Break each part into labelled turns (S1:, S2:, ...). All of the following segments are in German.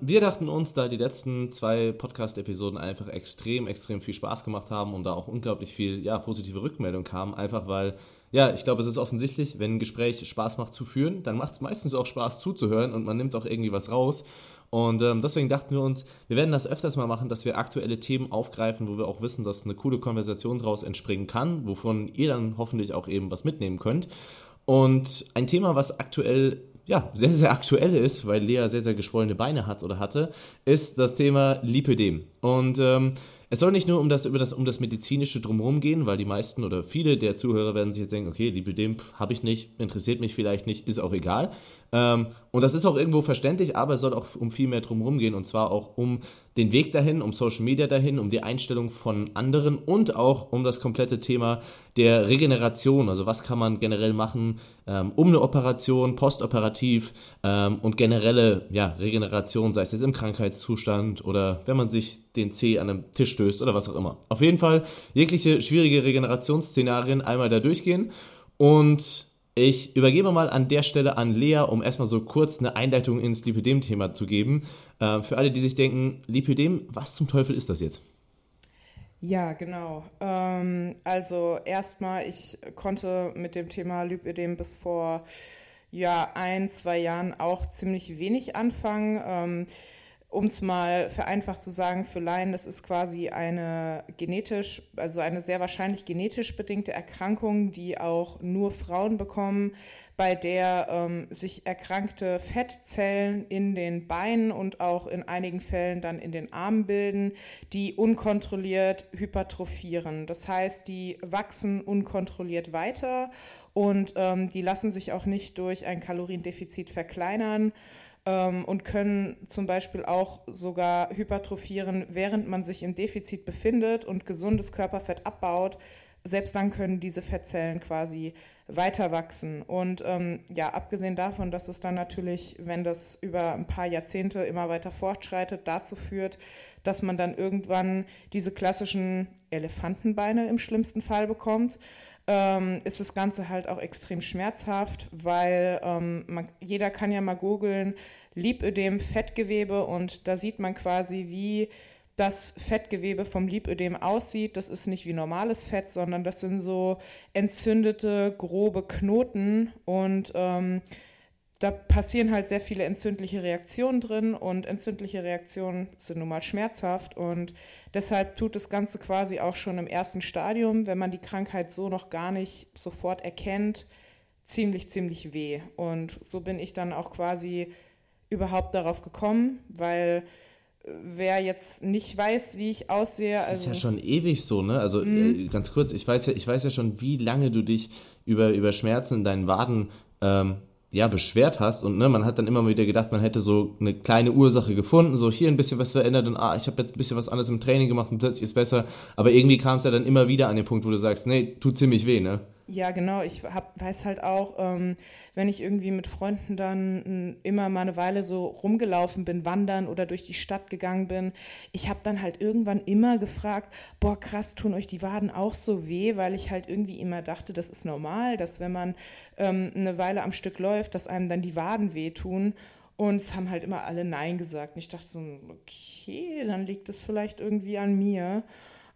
S1: Wir dachten uns, da die letzten zwei Podcast-Episoden einfach extrem, extrem viel Spaß gemacht haben und da auch unglaublich viel ja, positive Rückmeldung kam, einfach weil, ja, ich glaube, es ist offensichtlich, wenn ein Gespräch Spaß macht zu führen, dann macht es meistens auch Spaß zuzuhören und man nimmt auch irgendwie was raus. Und ähm, deswegen dachten wir uns, wir werden das öfters mal machen, dass wir aktuelle Themen aufgreifen, wo wir auch wissen, dass eine coole Konversation daraus entspringen kann, wovon ihr dann hoffentlich auch eben was mitnehmen könnt. Und ein Thema, was aktuell ja, sehr, sehr aktuell ist, weil Lea sehr, sehr geschwollene Beine hat oder hatte, ist das Thema Lipödem. Und ähm, es soll nicht nur um das, über das, um das medizinische Drumherum gehen, weil die meisten oder viele der Zuhörer werden sich jetzt denken, okay, Lipödem habe ich nicht, interessiert mich vielleicht nicht, ist auch egal. Ähm, und das ist auch irgendwo verständlich, aber es soll auch um viel mehr drumherum gehen und zwar auch um den Weg dahin, um Social Media dahin, um die Einstellung von anderen und auch um das komplette Thema der Regeneration. Also was kann man generell machen ähm, um eine Operation, postoperativ ähm, und generelle ja, Regeneration, sei es jetzt im Krankheitszustand oder wenn man sich den Zeh an einem Tisch stößt oder was auch immer. Auf jeden Fall jegliche schwierige Regenerationsszenarien einmal da durchgehen und ich übergebe mal an der Stelle an Lea, um erstmal so kurz eine Einleitung ins Lipidem-Thema zu geben. Äh, für alle, die sich denken, Lipidem, was zum Teufel ist das jetzt?
S2: Ja, genau. Ähm, also erstmal, ich konnte mit dem Thema Lipidem bis vor ja, ein, zwei Jahren auch ziemlich wenig anfangen. Ähm, um es mal vereinfacht zu sagen, für Laien, das ist quasi eine genetisch, also eine sehr wahrscheinlich genetisch bedingte Erkrankung, die auch nur Frauen bekommen, bei der ähm, sich erkrankte Fettzellen in den Beinen und auch in einigen Fällen dann in den Armen bilden, die unkontrolliert hypertrophieren. Das heißt, die wachsen unkontrolliert weiter und ähm, die lassen sich auch nicht durch ein Kaloriendefizit verkleinern ähm, und können zum Beispiel auch sogar hypertrophieren, während man sich im Defizit befindet und gesundes Körperfett abbaut. Selbst dann können diese Fettzellen quasi weiter wachsen. Und ähm, ja, abgesehen davon, dass es dann natürlich, wenn das über ein paar Jahrzehnte immer weiter fortschreitet, dazu führt, dass man dann irgendwann diese klassischen Elefantenbeine im schlimmsten Fall bekommt ähm, ist das Ganze halt auch extrem schmerzhaft, weil ähm, man, jeder kann ja mal googeln, Lipödem, Fettgewebe und da sieht man quasi, wie das Fettgewebe vom Lipödem aussieht. Das ist nicht wie normales Fett, sondern das sind so entzündete, grobe Knoten und ähm, da passieren halt sehr viele entzündliche Reaktionen drin und entzündliche Reaktionen sind nun mal schmerzhaft und deshalb tut das Ganze quasi auch schon im ersten Stadium, wenn man die Krankheit so noch gar nicht sofort erkennt, ziemlich, ziemlich weh. Und so bin ich dann auch quasi überhaupt darauf gekommen, weil äh, wer jetzt nicht weiß, wie ich aussehe.
S1: Das also ist ja schon ewig so, ne? Also mhm. äh, ganz kurz, ich weiß ja, ich weiß ja schon, wie lange du dich über, über Schmerzen in deinen Waden ähm, ja, beschwert hast und ne, man hat dann immer wieder gedacht, man hätte so eine kleine Ursache gefunden, so hier ein bisschen was verändert und ah, ich habe jetzt ein bisschen was anderes im Training gemacht und plötzlich ist besser, aber irgendwie kam es ja dann immer wieder an den Punkt, wo du sagst, nee, tut ziemlich weh, ne?
S2: Ja, genau. Ich hab, weiß halt auch, ähm, wenn ich irgendwie mit Freunden dann ähm, immer mal eine Weile so rumgelaufen bin, wandern oder durch die Stadt gegangen bin, ich habe dann halt irgendwann immer gefragt, boah, krass, tun euch die Waden auch so weh, weil ich halt irgendwie immer dachte, das ist normal, dass wenn man ähm, eine Weile am Stück läuft, dass einem dann die Waden wehtun. Und es haben halt immer alle Nein gesagt. Und ich dachte so, okay, dann liegt es vielleicht irgendwie an mir.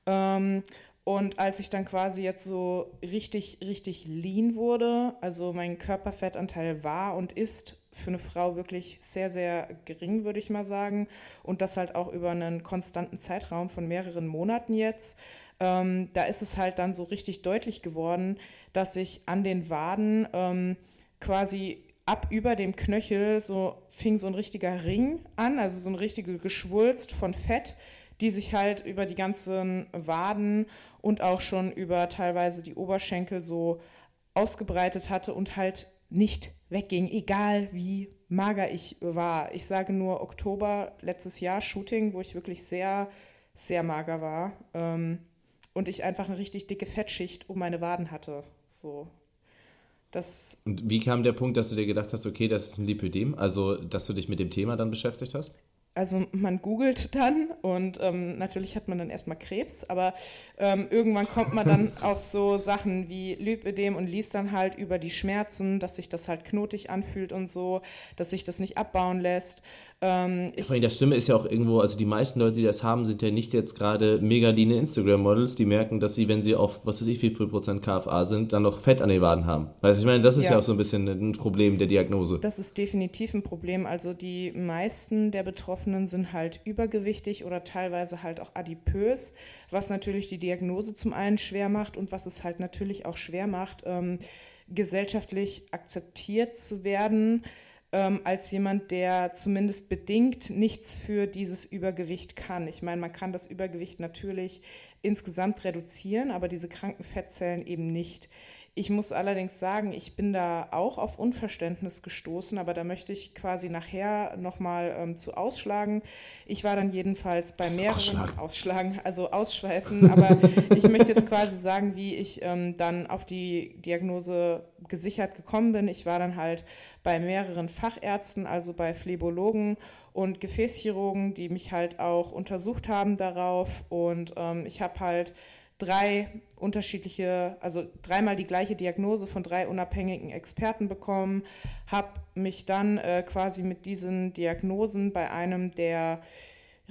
S2: Ähm, und als ich dann quasi jetzt so richtig, richtig lean wurde, also mein Körperfettanteil war und ist für eine Frau wirklich sehr, sehr gering, würde ich mal sagen. Und das halt auch über einen konstanten Zeitraum von mehreren Monaten jetzt. Ähm, da ist es halt dann so richtig deutlich geworden, dass ich an den Waden ähm, quasi ab über dem Knöchel so fing so ein richtiger Ring an, also so ein richtige Geschwulst von Fett, die sich halt über die ganzen Waden und auch schon über teilweise die Oberschenkel so ausgebreitet hatte und halt nicht wegging, egal wie mager ich war. Ich sage nur Oktober letztes Jahr Shooting, wo ich wirklich sehr, sehr mager war ähm, und ich einfach eine richtig dicke Fettschicht um meine Waden hatte. So.
S1: Das und wie kam der Punkt, dass du dir gedacht hast, okay, das ist ein Lipödem, also dass du dich mit dem Thema dann beschäftigt hast?
S2: Also man googelt dann und ähm, natürlich hat man dann erstmal Krebs, aber ähm, irgendwann kommt man dann auf so Sachen wie Lipödem und liest dann halt über die Schmerzen, dass sich das halt knotig anfühlt und so, dass sich das nicht abbauen lässt. Ähm,
S1: ja, das Schlimme ist ja auch irgendwo, also die meisten Leute, die das haben, sind ja nicht jetzt gerade mega lean Instagram-Models, die merken, dass sie, wenn sie auf, was weiß ich, wie viel Prozent KFA sind, dann noch Fett an den Waden haben. Weil ich meine, das ist ja. ja auch so ein bisschen ein Problem der Diagnose.
S2: Das ist definitiv ein Problem. Also die meisten der Betroffenen sind halt übergewichtig oder teilweise halt auch adipös, was natürlich die Diagnose zum einen schwer macht und was es halt natürlich auch schwer macht, ähm, gesellschaftlich akzeptiert zu werden ähm, als jemand, der zumindest bedingt nichts für dieses Übergewicht kann. Ich meine, man kann das Übergewicht natürlich insgesamt reduzieren, aber diese kranken Fettzellen eben nicht. Ich muss allerdings sagen, ich bin da auch auf Unverständnis gestoßen, aber da möchte ich quasi nachher nochmal ähm, zu ausschlagen. Ich war dann jedenfalls bei mehreren ausschlagen, ausschlagen also ausschweifen, aber ich möchte jetzt quasi sagen, wie ich ähm, dann auf die Diagnose gesichert gekommen bin. Ich war dann halt bei mehreren Fachärzten, also bei Phlebologen und Gefäßchirurgen, die mich halt auch untersucht haben darauf und ähm, ich habe halt drei unterschiedliche, also dreimal die gleiche Diagnose von drei unabhängigen Experten bekommen, habe mich dann äh, quasi mit diesen Diagnosen bei einem der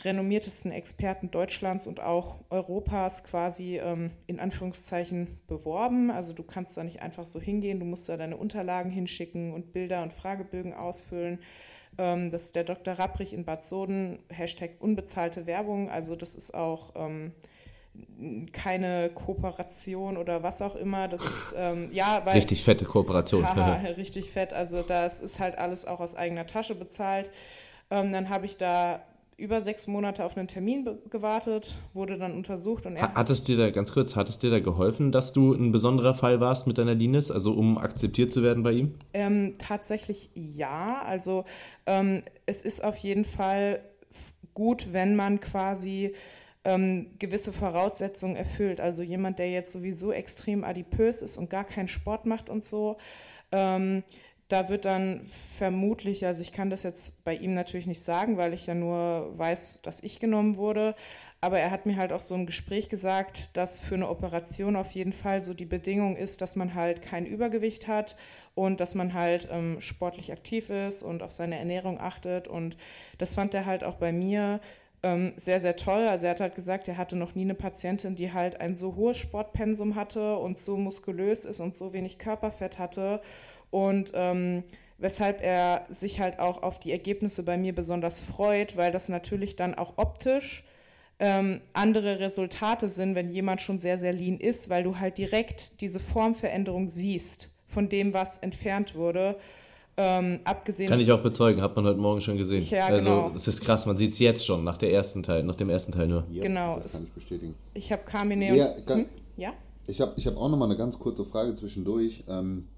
S2: renommiertesten Experten Deutschlands und auch Europas quasi ähm, in Anführungszeichen beworben. Also du kannst da nicht einfach so hingehen, du musst da deine Unterlagen hinschicken und Bilder und Fragebögen ausfüllen. Ähm, das ist der Dr. Rapprich in Bad Soden, Hashtag unbezahlte Werbung. Also das ist auch ähm, keine Kooperation oder was auch immer. Das ist ähm, ja
S1: weil, richtig fette Kooperation.
S2: Haha, richtig fett. Also das ist halt alles auch aus eigener Tasche bezahlt. Ähm, dann habe ich da über sechs Monate auf einen Termin gewartet, wurde dann untersucht und er.
S1: Hat es dir da, ganz kurz, hat es dir da geholfen, dass du ein besonderer Fall warst mit deiner Linis, also um akzeptiert zu werden bei ihm?
S2: Ähm, tatsächlich ja. Also ähm, es ist auf jeden Fall gut, wenn man quasi ähm, gewisse Voraussetzungen erfüllt. Also jemand, der jetzt sowieso extrem adipös ist und gar keinen Sport macht und so, ähm, da wird dann vermutlich, also ich kann das jetzt bei ihm natürlich nicht sagen, weil ich ja nur weiß, dass ich genommen wurde, aber er hat mir halt auch so im Gespräch gesagt, dass für eine Operation auf jeden Fall so die Bedingung ist, dass man halt kein Übergewicht hat und dass man halt ähm, sportlich aktiv ist und auf seine Ernährung achtet. Und das fand er halt auch bei mir ähm, sehr, sehr toll. Also er hat halt gesagt, er hatte noch nie eine Patientin, die halt ein so hohes Sportpensum hatte und so muskulös ist und so wenig Körperfett hatte. Und ähm, weshalb er sich halt auch auf die Ergebnisse bei mir besonders freut, weil das natürlich dann auch optisch ähm, andere Resultate sind, wenn jemand schon sehr, sehr lean ist, weil du halt direkt diese Formveränderung siehst von dem, was entfernt wurde. Ähm, abgesehen
S1: Kann ich auch bezeugen, hat man heute Morgen schon gesehen. Ja, also genau. es ist krass, man sieht es jetzt schon nach der ersten Teil, nach dem ersten Teil nur.
S2: Ja, genau.
S3: Das kann ich bestätigen.
S2: Ich habe Carmine ja, und, hm?
S3: ja? Ich habe ich hab auch nochmal eine ganz kurze Frage zwischendurch, ähm,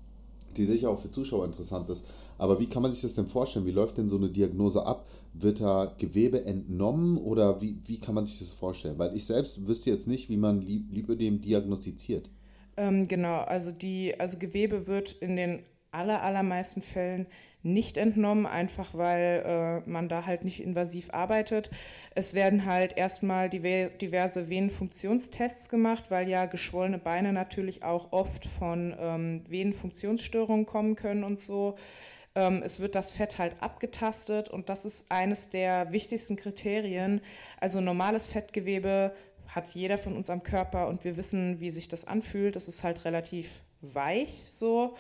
S3: die sicher auch für Zuschauer interessant ist. Aber wie kann man sich das denn vorstellen? Wie läuft denn so eine Diagnose ab? Wird da Gewebe entnommen oder wie, wie kann man sich das vorstellen? Weil ich selbst wüsste jetzt nicht, wie man Lipödem diagnostiziert.
S2: Ähm, genau, also die, also Gewebe wird in den aller, allermeisten Fällen nicht entnommen, einfach weil äh, man da halt nicht invasiv arbeitet. Es werden halt erstmal diverse Venenfunktionstests gemacht, weil ja geschwollene Beine natürlich auch oft von ähm, Venenfunktionsstörungen kommen können und so. Ähm, es wird das Fett halt abgetastet und das ist eines der wichtigsten Kriterien. Also normales Fettgewebe hat jeder von uns am Körper und wir wissen, wie sich das anfühlt. Es ist halt relativ weich so.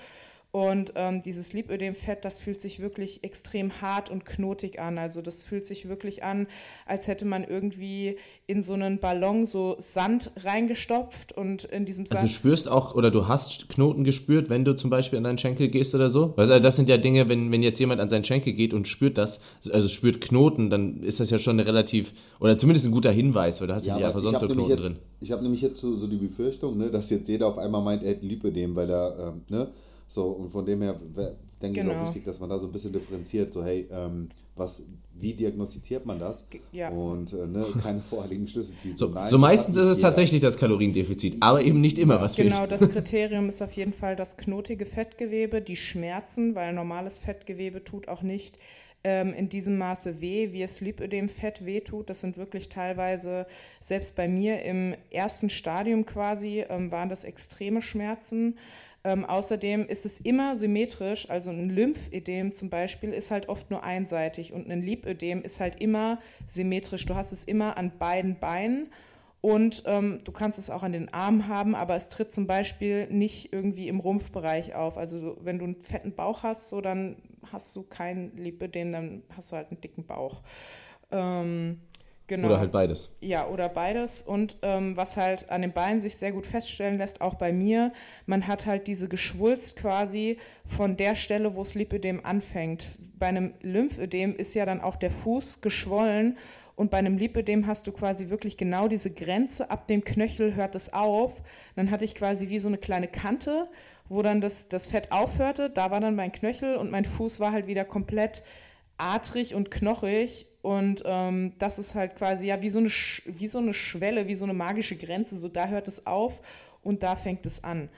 S2: Und ähm, dieses Lipödemfett, das fühlt sich wirklich extrem hart und knotig an. Also das fühlt sich wirklich an, als hätte man irgendwie in so einen Ballon so Sand reingestopft und in diesem
S1: Sand. Also du spürst auch oder du hast Knoten gespürt, wenn du zum Beispiel an deinen Schenkel gehst oder so? Also das sind ja Dinge, wenn, wenn jetzt jemand an seinen Schenkel geht und spürt das, also spürt Knoten, dann ist das ja schon eine relativ, oder zumindest ein guter Hinweis, weil du hast ja, ja einfach sonst so Knoten
S3: jetzt,
S1: drin.
S3: Ich habe nämlich jetzt so, so, die Befürchtung, ne, dass jetzt jeder auf einmal meint, er hat Lipödem, weil er, ähm, ne, so, und von dem her denke genau. ich auch wichtig, dass man da so ein bisschen differenziert, so hey, ähm, was, wie diagnostiziert man das? Ja. Und äh, ne, keine vorherigen Schlüsse zieht.
S1: So, Nein, so meistens ist es jeder. tatsächlich das Kaloriendefizit, aber eben nicht immer, ja. was
S2: Genau, das Kriterium ist auf jeden Fall das knotige Fettgewebe, die Schmerzen, weil normales Fettgewebe tut auch nicht ähm, in diesem Maße weh, wie es Lipödem-Fett wehtut. Das sind wirklich teilweise, selbst bei mir im ersten Stadium quasi, ähm, waren das extreme Schmerzen. Ähm, außerdem ist es immer symmetrisch, also ein Lymphödem zum Beispiel ist halt oft nur einseitig und ein Lipödem ist halt immer symmetrisch. Du hast es immer an beiden Beinen und ähm, du kannst es auch an den Armen haben, aber es tritt zum Beispiel nicht irgendwie im Rumpfbereich auf. Also wenn du einen fetten Bauch hast, so dann hast du kein Lipödem, dann hast du halt einen dicken Bauch. Ähm,
S1: Genau. Oder halt beides.
S2: Ja, oder beides. Und ähm, was halt an den Beinen sich sehr gut feststellen lässt, auch bei mir, man hat halt diese Geschwulst quasi von der Stelle, wo das Lipödem anfängt. Bei einem Lymphödem ist ja dann auch der Fuß geschwollen und bei einem Lipödem hast du quasi wirklich genau diese Grenze, ab dem Knöchel hört es auf. Dann hatte ich quasi wie so eine kleine Kante, wo dann das, das Fett aufhörte. Da war dann mein Knöchel und mein Fuß war halt wieder komplett adrig und knochig und ähm, das ist halt quasi ja wie so, eine wie so eine Schwelle, wie so eine magische Grenze. So da hört es auf und da fängt es an.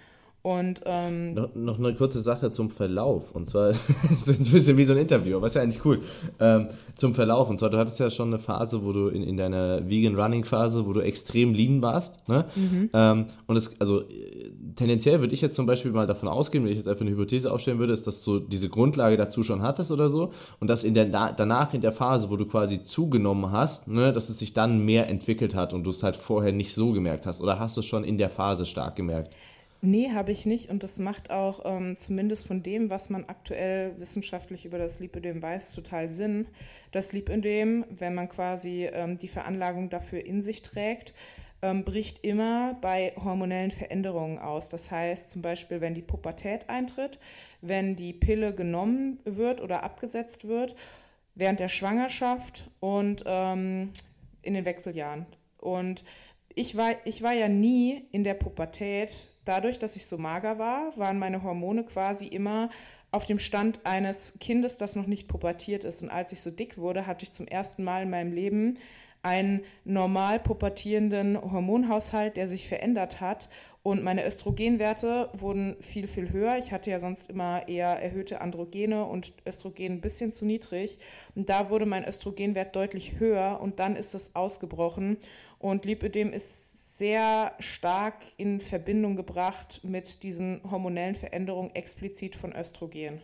S2: Und ähm,
S1: noch, noch, eine kurze Sache zum Verlauf. Und zwar ist es ein bisschen wie so ein Interview, aber ist ja eigentlich cool. Ähm, zum Verlauf. Und zwar, du hattest ja schon eine Phase, wo du in, in deiner Vegan Running Phase, wo du extrem lean warst. Ne? Mhm. Ähm, und es, also tendenziell würde ich jetzt zum Beispiel mal davon ausgehen, wenn ich jetzt einfach eine Hypothese aufstellen würde, ist, dass du diese Grundlage dazu schon hattest oder so und dass in der, danach in der Phase, wo du quasi zugenommen hast, ne, dass es sich dann mehr entwickelt hat und du es halt vorher nicht so gemerkt hast. Oder hast du es schon in der Phase stark gemerkt?
S2: Nee, habe ich nicht. Und das macht auch ähm, zumindest von dem, was man aktuell wissenschaftlich über das Lipödem weiß, total Sinn. Das Lipödem, wenn man quasi ähm, die Veranlagung dafür in sich trägt, ähm, bricht immer bei hormonellen Veränderungen aus. Das heißt zum Beispiel, wenn die Pubertät eintritt, wenn die Pille genommen wird oder abgesetzt wird, während der Schwangerschaft und ähm, in den Wechseljahren. Und ich war, ich war ja nie in der Pubertät. Dadurch, dass ich so mager war, waren meine Hormone quasi immer auf dem Stand eines Kindes, das noch nicht pubertiert ist. Und als ich so dick wurde, hatte ich zum ersten Mal in meinem Leben einen normal pubertierenden Hormonhaushalt, der sich verändert hat. Und meine Östrogenwerte wurden viel, viel höher. Ich hatte ja sonst immer eher erhöhte Androgene und Östrogen ein bisschen zu niedrig. Und da wurde mein Östrogenwert deutlich höher und dann ist es ausgebrochen. Und Lipödem ist sehr stark in Verbindung gebracht mit diesen hormonellen Veränderungen explizit von Östrogen.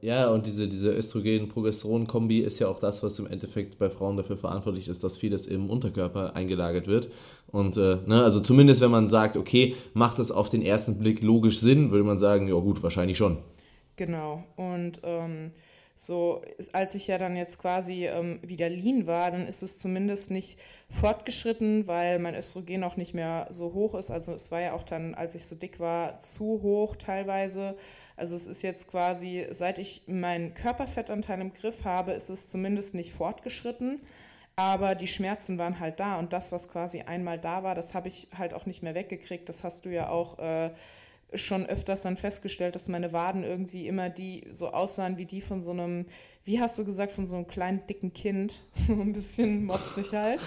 S1: Ja, und diese, diese Östrogen-Progesteron-Kombi ist ja auch das, was im Endeffekt bei Frauen dafür verantwortlich ist, dass vieles im Unterkörper eingelagert wird. Und äh, ne, also zumindest wenn man sagt, okay, macht es auf den ersten Blick logisch Sinn, würde man sagen, ja gut, wahrscheinlich schon.
S2: Genau. Und ähm, so, als ich ja dann jetzt quasi ähm, wieder lean war, dann ist es zumindest nicht fortgeschritten, weil mein Östrogen auch nicht mehr so hoch ist. Also es war ja auch dann, als ich so dick war, zu hoch teilweise. Also es ist jetzt quasi, seit ich meinen Körperfettanteil im Griff habe, ist es zumindest nicht fortgeschritten. Aber die Schmerzen waren halt da und das, was quasi einmal da war, das habe ich halt auch nicht mehr weggekriegt. Das hast du ja auch äh, schon öfters dann festgestellt, dass meine Waden irgendwie immer die so aussahen wie die von so einem, wie hast du gesagt, von so einem kleinen dicken Kind. So ein bisschen mopsig halt.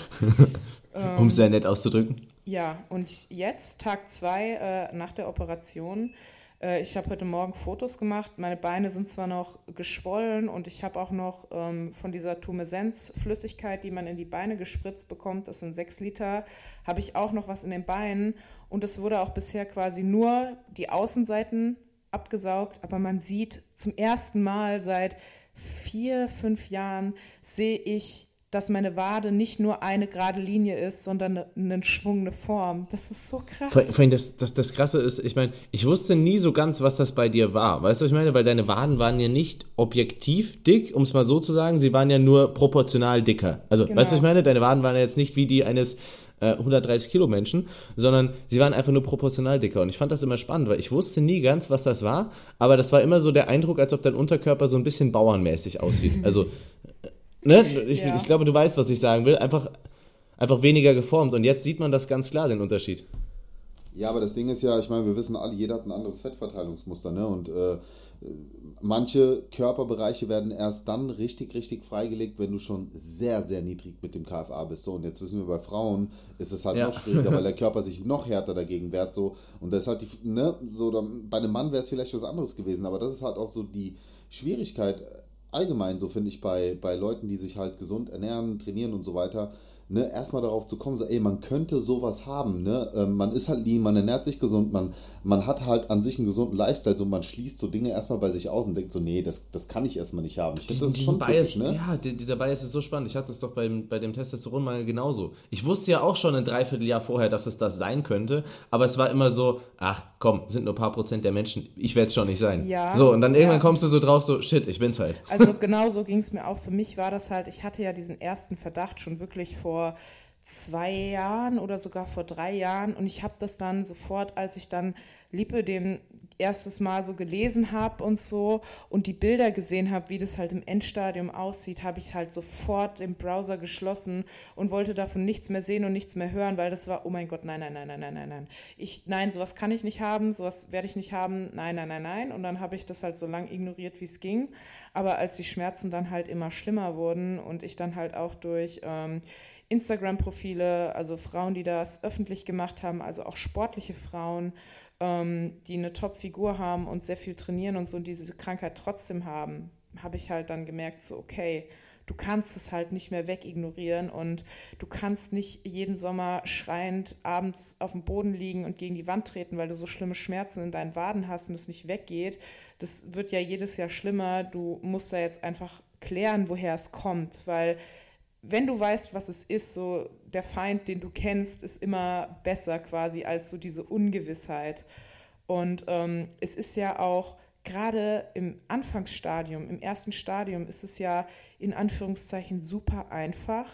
S1: um es sehr nett auszudrücken.
S2: Ja, und jetzt, Tag zwei äh, nach der Operation, äh, ich habe heute Morgen Fotos gemacht. Meine Beine sind zwar noch geschwollen und ich habe auch noch ähm, von dieser Tumescens-Flüssigkeit, die man in die Beine gespritzt bekommt, das sind sechs Liter, habe ich auch noch was in den Beinen. Und es wurde auch bisher quasi nur die Außenseiten abgesaugt, aber man sieht zum ersten Mal seit vier, fünf Jahren, sehe ich dass meine Wade nicht nur eine gerade Linie ist, sondern eine, eine eine Form. Das ist so krass.
S1: Vor, vor allem das, das, das Krasse ist, ich meine, ich wusste nie so ganz, was das bei dir war. Weißt du, was ich meine? Weil deine Waden waren ja nicht objektiv dick, um es mal so zu sagen. Sie waren ja nur proportional dicker. Also, genau. weißt du, was ich meine? Deine Waden waren ja jetzt nicht wie die eines 130 äh, Kilo Menschen, sondern sie waren einfach nur proportional dicker. Und ich fand das immer spannend, weil ich wusste nie ganz, was das war, aber das war immer so der Eindruck, als ob dein Unterkörper so ein bisschen bauernmäßig aussieht. Also Ne? Ich, ja. ich glaube, du weißt, was ich sagen will. Einfach, einfach weniger geformt. Und jetzt sieht man das ganz klar, den Unterschied.
S3: Ja, aber das Ding ist ja, ich meine, wir wissen alle, jeder hat ein anderes Fettverteilungsmuster, ne? Und äh, manche Körperbereiche werden erst dann richtig, richtig freigelegt, wenn du schon sehr, sehr niedrig mit dem KFA bist. So, und jetzt wissen wir, bei Frauen ist es halt ja. noch schwieriger, weil der Körper sich noch härter dagegen wehrt. So, und das ist halt die, ne, so, bei einem Mann wäre es vielleicht was anderes gewesen, aber das ist halt auch so die Schwierigkeit allgemein so, finde ich, bei, bei Leuten, die sich halt gesund ernähren, trainieren und so weiter, ne, erstmal darauf zu kommen, so, ey, man könnte sowas haben, ne? Ähm, man ist halt lean, man ernährt sich gesund, man, man hat halt an sich einen gesunden Lifestyle, so man schließt so Dinge erstmal bei sich aus und denkt so, nee, das, das kann ich erstmal nicht haben. Ich finde, das ist schon
S1: Bias, typisch, ne? Ja, dieser Bias ist so spannend. Ich hatte das doch beim, bei dem Testosteronmangel genauso. Ich wusste ja auch schon ein Dreivierteljahr vorher, dass es das sein könnte, aber es war immer so, ach komm, sind nur ein paar Prozent der Menschen, ich werde es schon nicht sein. Ja. So, und dann irgendwann ja. kommst du so drauf, so, shit, ich bin's halt.
S2: Also genau so ging es mir auch. Für mich war das halt, ich hatte ja diesen ersten Verdacht schon wirklich vor zwei Jahren oder sogar vor drei Jahren und ich habe das dann sofort, als ich dann Lippe den erstes Mal so gelesen habe und so und die Bilder gesehen habe, wie das halt im Endstadium aussieht, habe ich halt sofort den Browser geschlossen und wollte davon nichts mehr sehen und nichts mehr hören, weil das war, oh mein Gott, nein, nein, nein, nein, nein, nein, nein. Ich, nein, sowas kann ich nicht haben, sowas werde ich nicht haben, nein, nein, nein, nein. Und dann habe ich das halt so lange ignoriert, wie es ging. Aber als die Schmerzen dann halt immer schlimmer wurden und ich dann halt auch durch ähm, Instagram-Profile, also Frauen, die das öffentlich gemacht haben, also auch sportliche Frauen, ähm, die eine Top-Figur haben und sehr viel trainieren und so und diese Krankheit trotzdem haben, habe ich halt dann gemerkt, so okay, du kannst es halt nicht mehr wegignorieren und du kannst nicht jeden Sommer schreiend abends auf dem Boden liegen und gegen die Wand treten, weil du so schlimme Schmerzen in deinen Waden hast und es nicht weggeht. Das wird ja jedes Jahr schlimmer. Du musst da jetzt einfach klären, woher es kommt, weil wenn du weißt, was es ist, so der Feind, den du kennst, ist immer besser quasi als so diese Ungewissheit. Und ähm, es ist ja auch gerade im Anfangsstadium, im ersten Stadium, ist es ja in Anführungszeichen super einfach,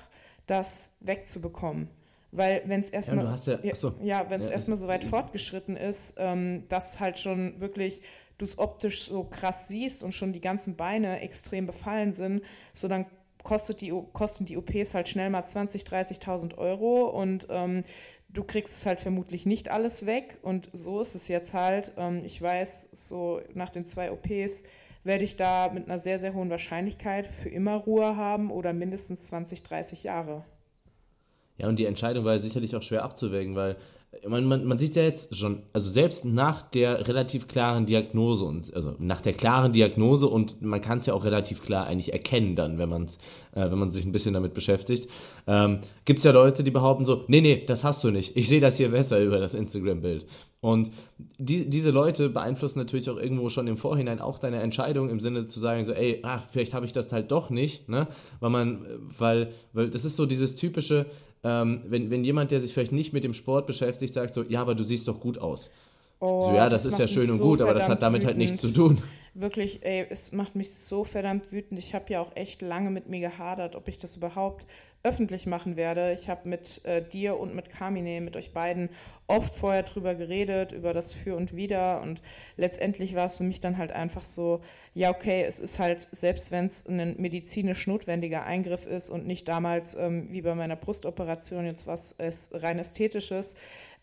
S2: das wegzubekommen. Weil wenn es erstmal ja, ja, ja, wenn es ja, erstmal so weit fortgeschritten ist, ähm, dass halt schon wirklich du es optisch so krass siehst und schon die ganzen Beine extrem befallen sind, so dann kostet die, kosten die OPs halt schnell mal 20.000, 30.000 Euro und ähm, du kriegst es halt vermutlich nicht alles weg. Und so ist es jetzt halt. Ähm, ich weiß, so nach den zwei OPs werde ich da mit einer sehr, sehr hohen Wahrscheinlichkeit für immer Ruhe haben oder mindestens 20, 30 Jahre.
S1: Ja, und die Entscheidung war sicherlich auch schwer abzuwägen, weil man, man, man sieht ja jetzt schon, also selbst nach der relativ klaren Diagnose und also nach der klaren Diagnose und man kann es ja auch relativ klar eigentlich erkennen dann, wenn man äh, wenn man sich ein bisschen damit beschäftigt, ähm, gibt es ja Leute, die behaupten so, nee, nee, das hast du nicht. Ich sehe das hier besser über das Instagram-Bild. Und die, diese Leute beeinflussen natürlich auch irgendwo schon im Vorhinein auch deine Entscheidung im Sinne zu sagen, so, ey, ach, vielleicht habe ich das halt doch nicht, ne? Weil man, weil, weil das ist so dieses typische, ähm, wenn, wenn jemand, der sich vielleicht nicht mit dem Sport beschäftigt, sagt so, ja, aber du siehst doch gut aus. Oh, so, ja, das, das ist ja schön und so gut, aber das hat damit wütend. halt nichts zu tun.
S2: Wirklich, ey, es macht mich so verdammt wütend. Ich habe ja auch echt lange mit mir gehadert, ob ich das überhaupt öffentlich machen werde. Ich habe mit äh, dir und mit Carmine, mit euch beiden, oft vorher drüber geredet, über das Für und Wider. Und letztendlich war es für mich dann halt einfach so, ja, okay, es ist halt, selbst wenn es ein medizinisch notwendiger Eingriff ist und nicht damals ähm, wie bei meiner Brustoperation jetzt was ist rein ästhetisches,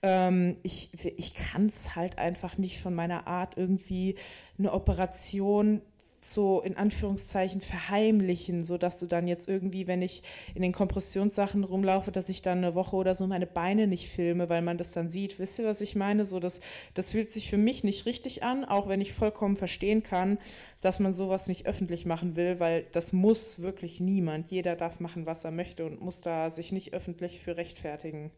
S2: ähm, ich ich kann es halt einfach nicht von meiner Art irgendwie eine Operation so in Anführungszeichen verheimlichen, so dass du dann jetzt irgendwie, wenn ich in den Kompressionssachen rumlaufe, dass ich dann eine Woche oder so meine Beine nicht filme, weil man das dann sieht. Wisst ihr, was ich meine? So, das, das fühlt sich für mich nicht richtig an, auch wenn ich vollkommen verstehen kann, dass man sowas nicht öffentlich machen will, weil das muss wirklich niemand. Jeder darf machen, was er möchte und muss da sich nicht öffentlich für rechtfertigen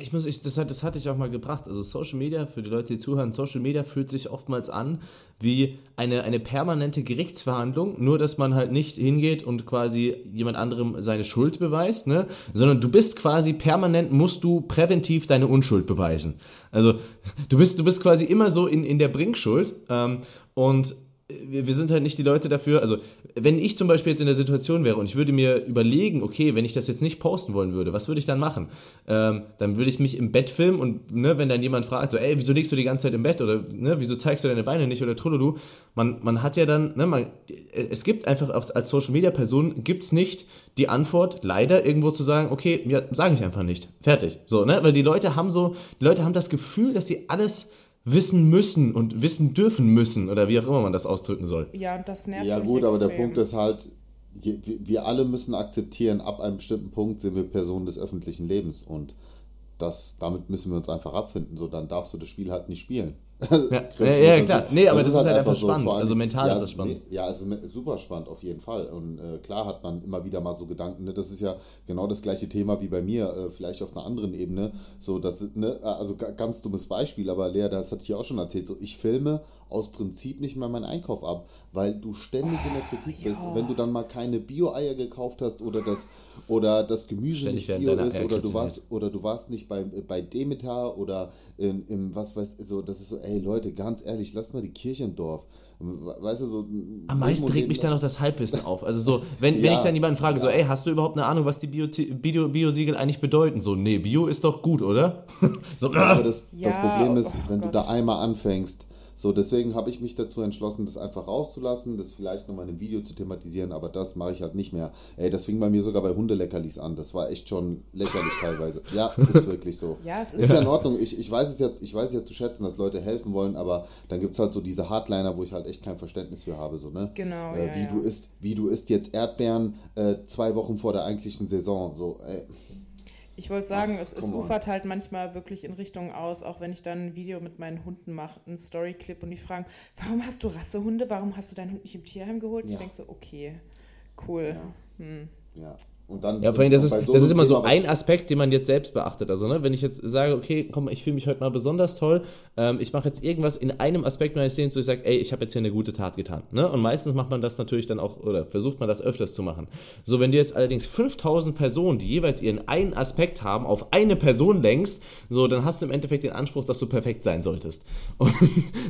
S1: ich muss, ich, das, das hatte ich auch mal gebracht. Also Social Media, für die Leute, die zuhören, Social Media fühlt sich oftmals an wie eine, eine permanente Gerichtsverhandlung, nur dass man halt nicht hingeht und quasi jemand anderem seine Schuld beweist, ne? sondern du bist quasi permanent, musst du präventiv deine Unschuld beweisen. Also du bist, du bist quasi immer so in, in der Bringschuld ähm, und wir, sind halt nicht die Leute dafür. Also, wenn ich zum Beispiel jetzt in der Situation wäre und ich würde mir überlegen, okay, wenn ich das jetzt nicht posten wollen würde, was würde ich dann machen? Ähm, dann würde ich mich im Bett filmen und ne, wenn dann jemand fragt, so, ey, wieso liegst du die ganze Zeit im Bett oder ne, wieso zeigst du deine Beine nicht oder trululu, man, man hat ja dann, ne, man, es gibt einfach als Social Media Person gibt es nicht die Antwort, leider irgendwo zu sagen, okay, ja, sage ich einfach nicht. Fertig. So, ne? Weil die Leute haben so, die Leute haben das Gefühl, dass sie alles wissen müssen und wissen dürfen müssen oder wie auch immer man das ausdrücken soll.
S2: Ja, und das nervt
S3: Ja gut, aber der Punkt ist halt, wir alle müssen akzeptieren, ab einem bestimmten Punkt sind wir Personen des öffentlichen Lebens und das, damit müssen wir uns einfach abfinden. So, dann darfst du das Spiel halt nicht spielen.
S1: Ja, ja, ja, klar. Nee, aber das, das ist, halt einfach spannend. So, also mental
S3: ja,
S1: ist das spannend.
S3: Ja, es ist super spannend, auf jeden Fall. Und äh, klar hat man immer wieder mal so Gedanken. Ne? Das ist ja genau das gleiche Thema wie bei mir, äh, vielleicht auf einer anderen Ebene. So, das, ne, also ganz dummes Beispiel, aber Lea, das hatte ich ja auch schon erzählt. So, ich filme aus Prinzip nicht mehr meinen Einkauf ab, weil du ständig in der Kritik bist. Wenn du dann mal keine Bio-Eier gekauft hast oder das, oder das Gemüse ständig nicht Bio ist oder du warst oder du warst nicht bei, bei Demeter oder in, im was weiß so, das ist so, ey Leute, ganz ehrlich, lasst mal die Kirche im Dorf. Weißt du, so.
S1: Am meisten regt mich da noch das Halbwissen auf. Also so, wenn, ja, wenn ich dann jemanden frage, ja. so, ey, hast du überhaupt eine Ahnung, was die Bio-Siegel Bio, Bio eigentlich bedeuten? So, nee, Bio ist doch gut, oder?
S3: so, ja, aber das, das Problem ist, oh wenn Gott. du da einmal anfängst, so, deswegen habe ich mich dazu entschlossen, das einfach rauszulassen, das vielleicht nochmal in einem Video zu thematisieren, aber das mache ich halt nicht mehr. Ey, das fing bei mir sogar bei Hundeleckerlis an. Das war echt schon lächerlich teilweise. Ja, ist wirklich so.
S2: ja, es ist,
S3: ist ja in Ordnung. Ich, ich, weiß es ja, ich weiß ja zu schätzen, dass Leute helfen wollen, aber dann gibt es halt so diese Hardliner, wo ich halt echt kein Verständnis für habe. So, ne?
S2: Genau.
S3: Äh,
S2: ja,
S3: wie,
S2: ja.
S3: Du isst, wie du isst jetzt Erdbeeren äh, zwei Wochen vor der eigentlichen Saison. So, ey.
S2: Ich wollte sagen, Ach, es, es ufert halt manchmal wirklich in Richtung aus, auch wenn ich dann ein Video mit meinen Hunden mache, einen Storyclip und die fragen, warum hast du Rassehunde, warum hast du deinen Hund nicht im Tierheim geholt? Ja. Ich denke so, okay, cool.
S3: Ja. Hm. ja. Und dann,
S1: ja, vor allem, das ist, so das ist immer so ein Aspekt, den man jetzt selbst beachtet. Also, ne, wenn ich jetzt sage, okay, komm, ich fühle mich heute mal besonders toll, ähm, ich mache jetzt irgendwas in einem Aspekt meines Lebens, wo ich sage, ey, ich habe jetzt hier eine gute Tat getan. Ne? Und meistens macht man das natürlich dann auch, oder versucht man das öfters zu machen. So, wenn du jetzt allerdings 5000 Personen, die jeweils ihren einen Aspekt haben, auf eine Person lenkst, so, dann hast du im Endeffekt den Anspruch, dass du perfekt sein solltest. Und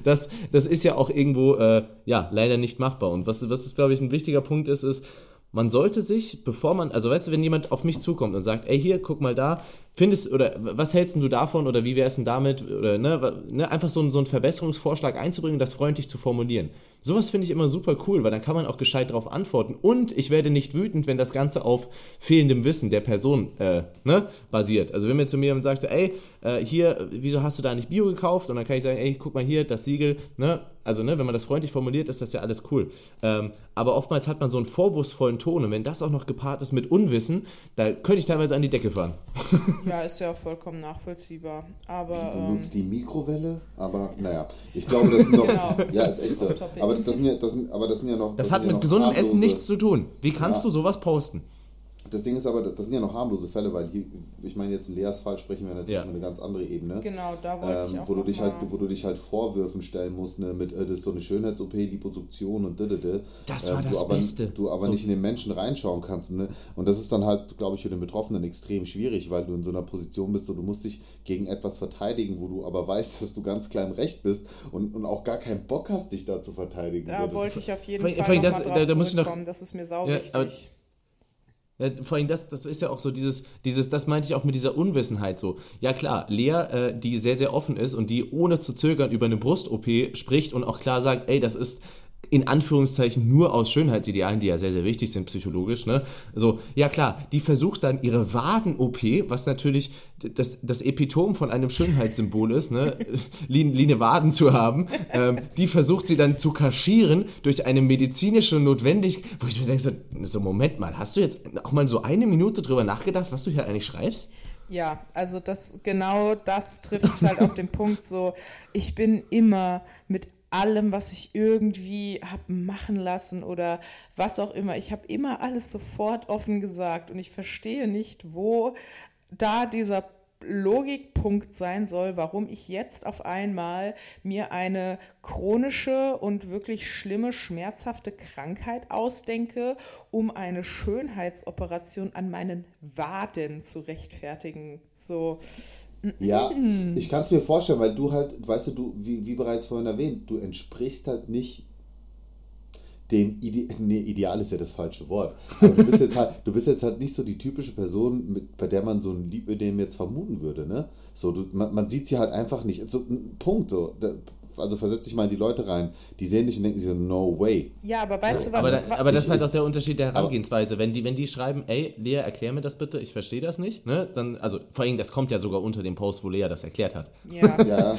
S1: das, das ist ja auch irgendwo, äh, ja, leider nicht machbar. Und was, was glaube ich, ein wichtiger Punkt ist, ist, man sollte sich, bevor man, also weißt du, wenn jemand auf mich zukommt und sagt, ey, hier, guck mal da, findest, oder was hältst du davon, oder wie wär's denn damit, oder, ne, ne einfach so, so einen Verbesserungsvorschlag einzubringen, das freundlich zu formulieren. Sowas finde ich immer super cool, weil dann kann man auch gescheit darauf antworten. Und ich werde nicht wütend, wenn das Ganze auf fehlendem Wissen der Person äh, ne, basiert. Also wenn mir zu mir jemand sagt, ey, äh, hier, wieso hast du da nicht Bio gekauft? Und dann kann ich sagen, ey, guck mal hier, das Siegel, ne? Also, ne, wenn man das freundlich formuliert, ist das ja alles cool. Ähm, aber oftmals hat man so einen vorwurfsvollen Ton und wenn das auch noch gepaart ist mit Unwissen, da könnte ich teilweise an die Decke fahren.
S2: Ja, ist ja vollkommen nachvollziehbar. Aber,
S3: du nutzt ähm, die Mikrowelle, aber naja, ich glaube, das sind doch. genau, ja, ist echt so. Aber das sind ja, das sind, aber das sind ja noch.
S1: Das,
S3: das
S1: hat mit
S3: ja
S1: gesundem Essen nichts zu tun. Wie kannst ja. du sowas posten?
S3: Das Ding ist aber, das sind ja noch harmlose Fälle, weil hier, ich meine, jetzt in Leas Fall sprechen wir natürlich ja. über eine ganz andere Ebene.
S2: Genau, da wollte ähm, ich auch
S3: wo du dich halt, Wo du dich halt Vorwürfen stellen musst, ne, mit, äh, das ist so eine Schönheits-OP, Liposuktion und didede.
S1: Das war ähm, das
S3: du aber,
S1: Beste.
S3: Du aber so. nicht in den Menschen reinschauen kannst. Ne? Und das ist dann halt, glaube ich, für den Betroffenen extrem schwierig, weil du in so einer Position bist, so, du musst dich gegen etwas verteidigen, wo du aber weißt, dass du ganz klar im Recht bist und, und auch gar keinen Bock hast, dich da zu verteidigen.
S2: Da so, wollte ich auf jeden Fall noch das, da, da zurückkommen, noch, das ist mir sau ja, wichtig.
S1: Ja, vor allem das, das ist ja auch so dieses, dieses, das meinte ich auch mit dieser Unwissenheit so. Ja klar, Lea, äh, die sehr, sehr offen ist und die ohne zu zögern über eine Brust-OP spricht und auch klar sagt, ey, das ist in Anführungszeichen nur aus Schönheitsidealen, die ja sehr, sehr wichtig sind psychologisch, ne? So, ja klar, die versucht dann ihre Waden-OP, was natürlich das, das Epitom von einem Schönheitssymbol ist, ne? Line Waden zu haben, ähm, die versucht sie dann zu kaschieren durch eine medizinische Notwendigkeit, wo ich mir denke, so, so, Moment mal, hast du jetzt auch mal so eine Minute drüber nachgedacht, was du hier eigentlich schreibst?
S2: Ja, also das genau das trifft es halt auf den Punkt so, ich bin immer mit allem, was ich irgendwie habe machen lassen oder was auch immer. Ich habe immer alles sofort offen gesagt und ich verstehe nicht, wo da dieser Logikpunkt sein soll, warum ich jetzt auf einmal mir eine chronische und wirklich schlimme, schmerzhafte Krankheit ausdenke, um eine Schönheitsoperation an meinen Waden zu rechtfertigen. So,
S3: ja, ich kann es mir vorstellen, weil du halt, weißt du, du, wie, wie bereits vorhin erwähnt, du entsprichst halt nicht dem Ide nee, Ideal ist ja das falsche Wort. Aber du bist jetzt halt, du bist jetzt halt nicht so die typische Person, mit, bei der man so ein Liebödem jetzt vermuten würde, ne? So, du, man, man sieht sie halt einfach nicht. So, Punkt, so. Also versetze dich mal in die Leute rein, die sehen dich und denken so, no way.
S2: Ja, aber weißt du,
S1: was. Aber, da, aber das ist halt auch der Unterschied der Herangehensweise. Wenn die, wenn die schreiben, ey, Lea, erklär mir das bitte, ich verstehe das nicht, ne? Dann, also vor allem, das kommt ja sogar unter dem Post, wo Lea das erklärt hat.
S2: Ja.
S3: ja, ja,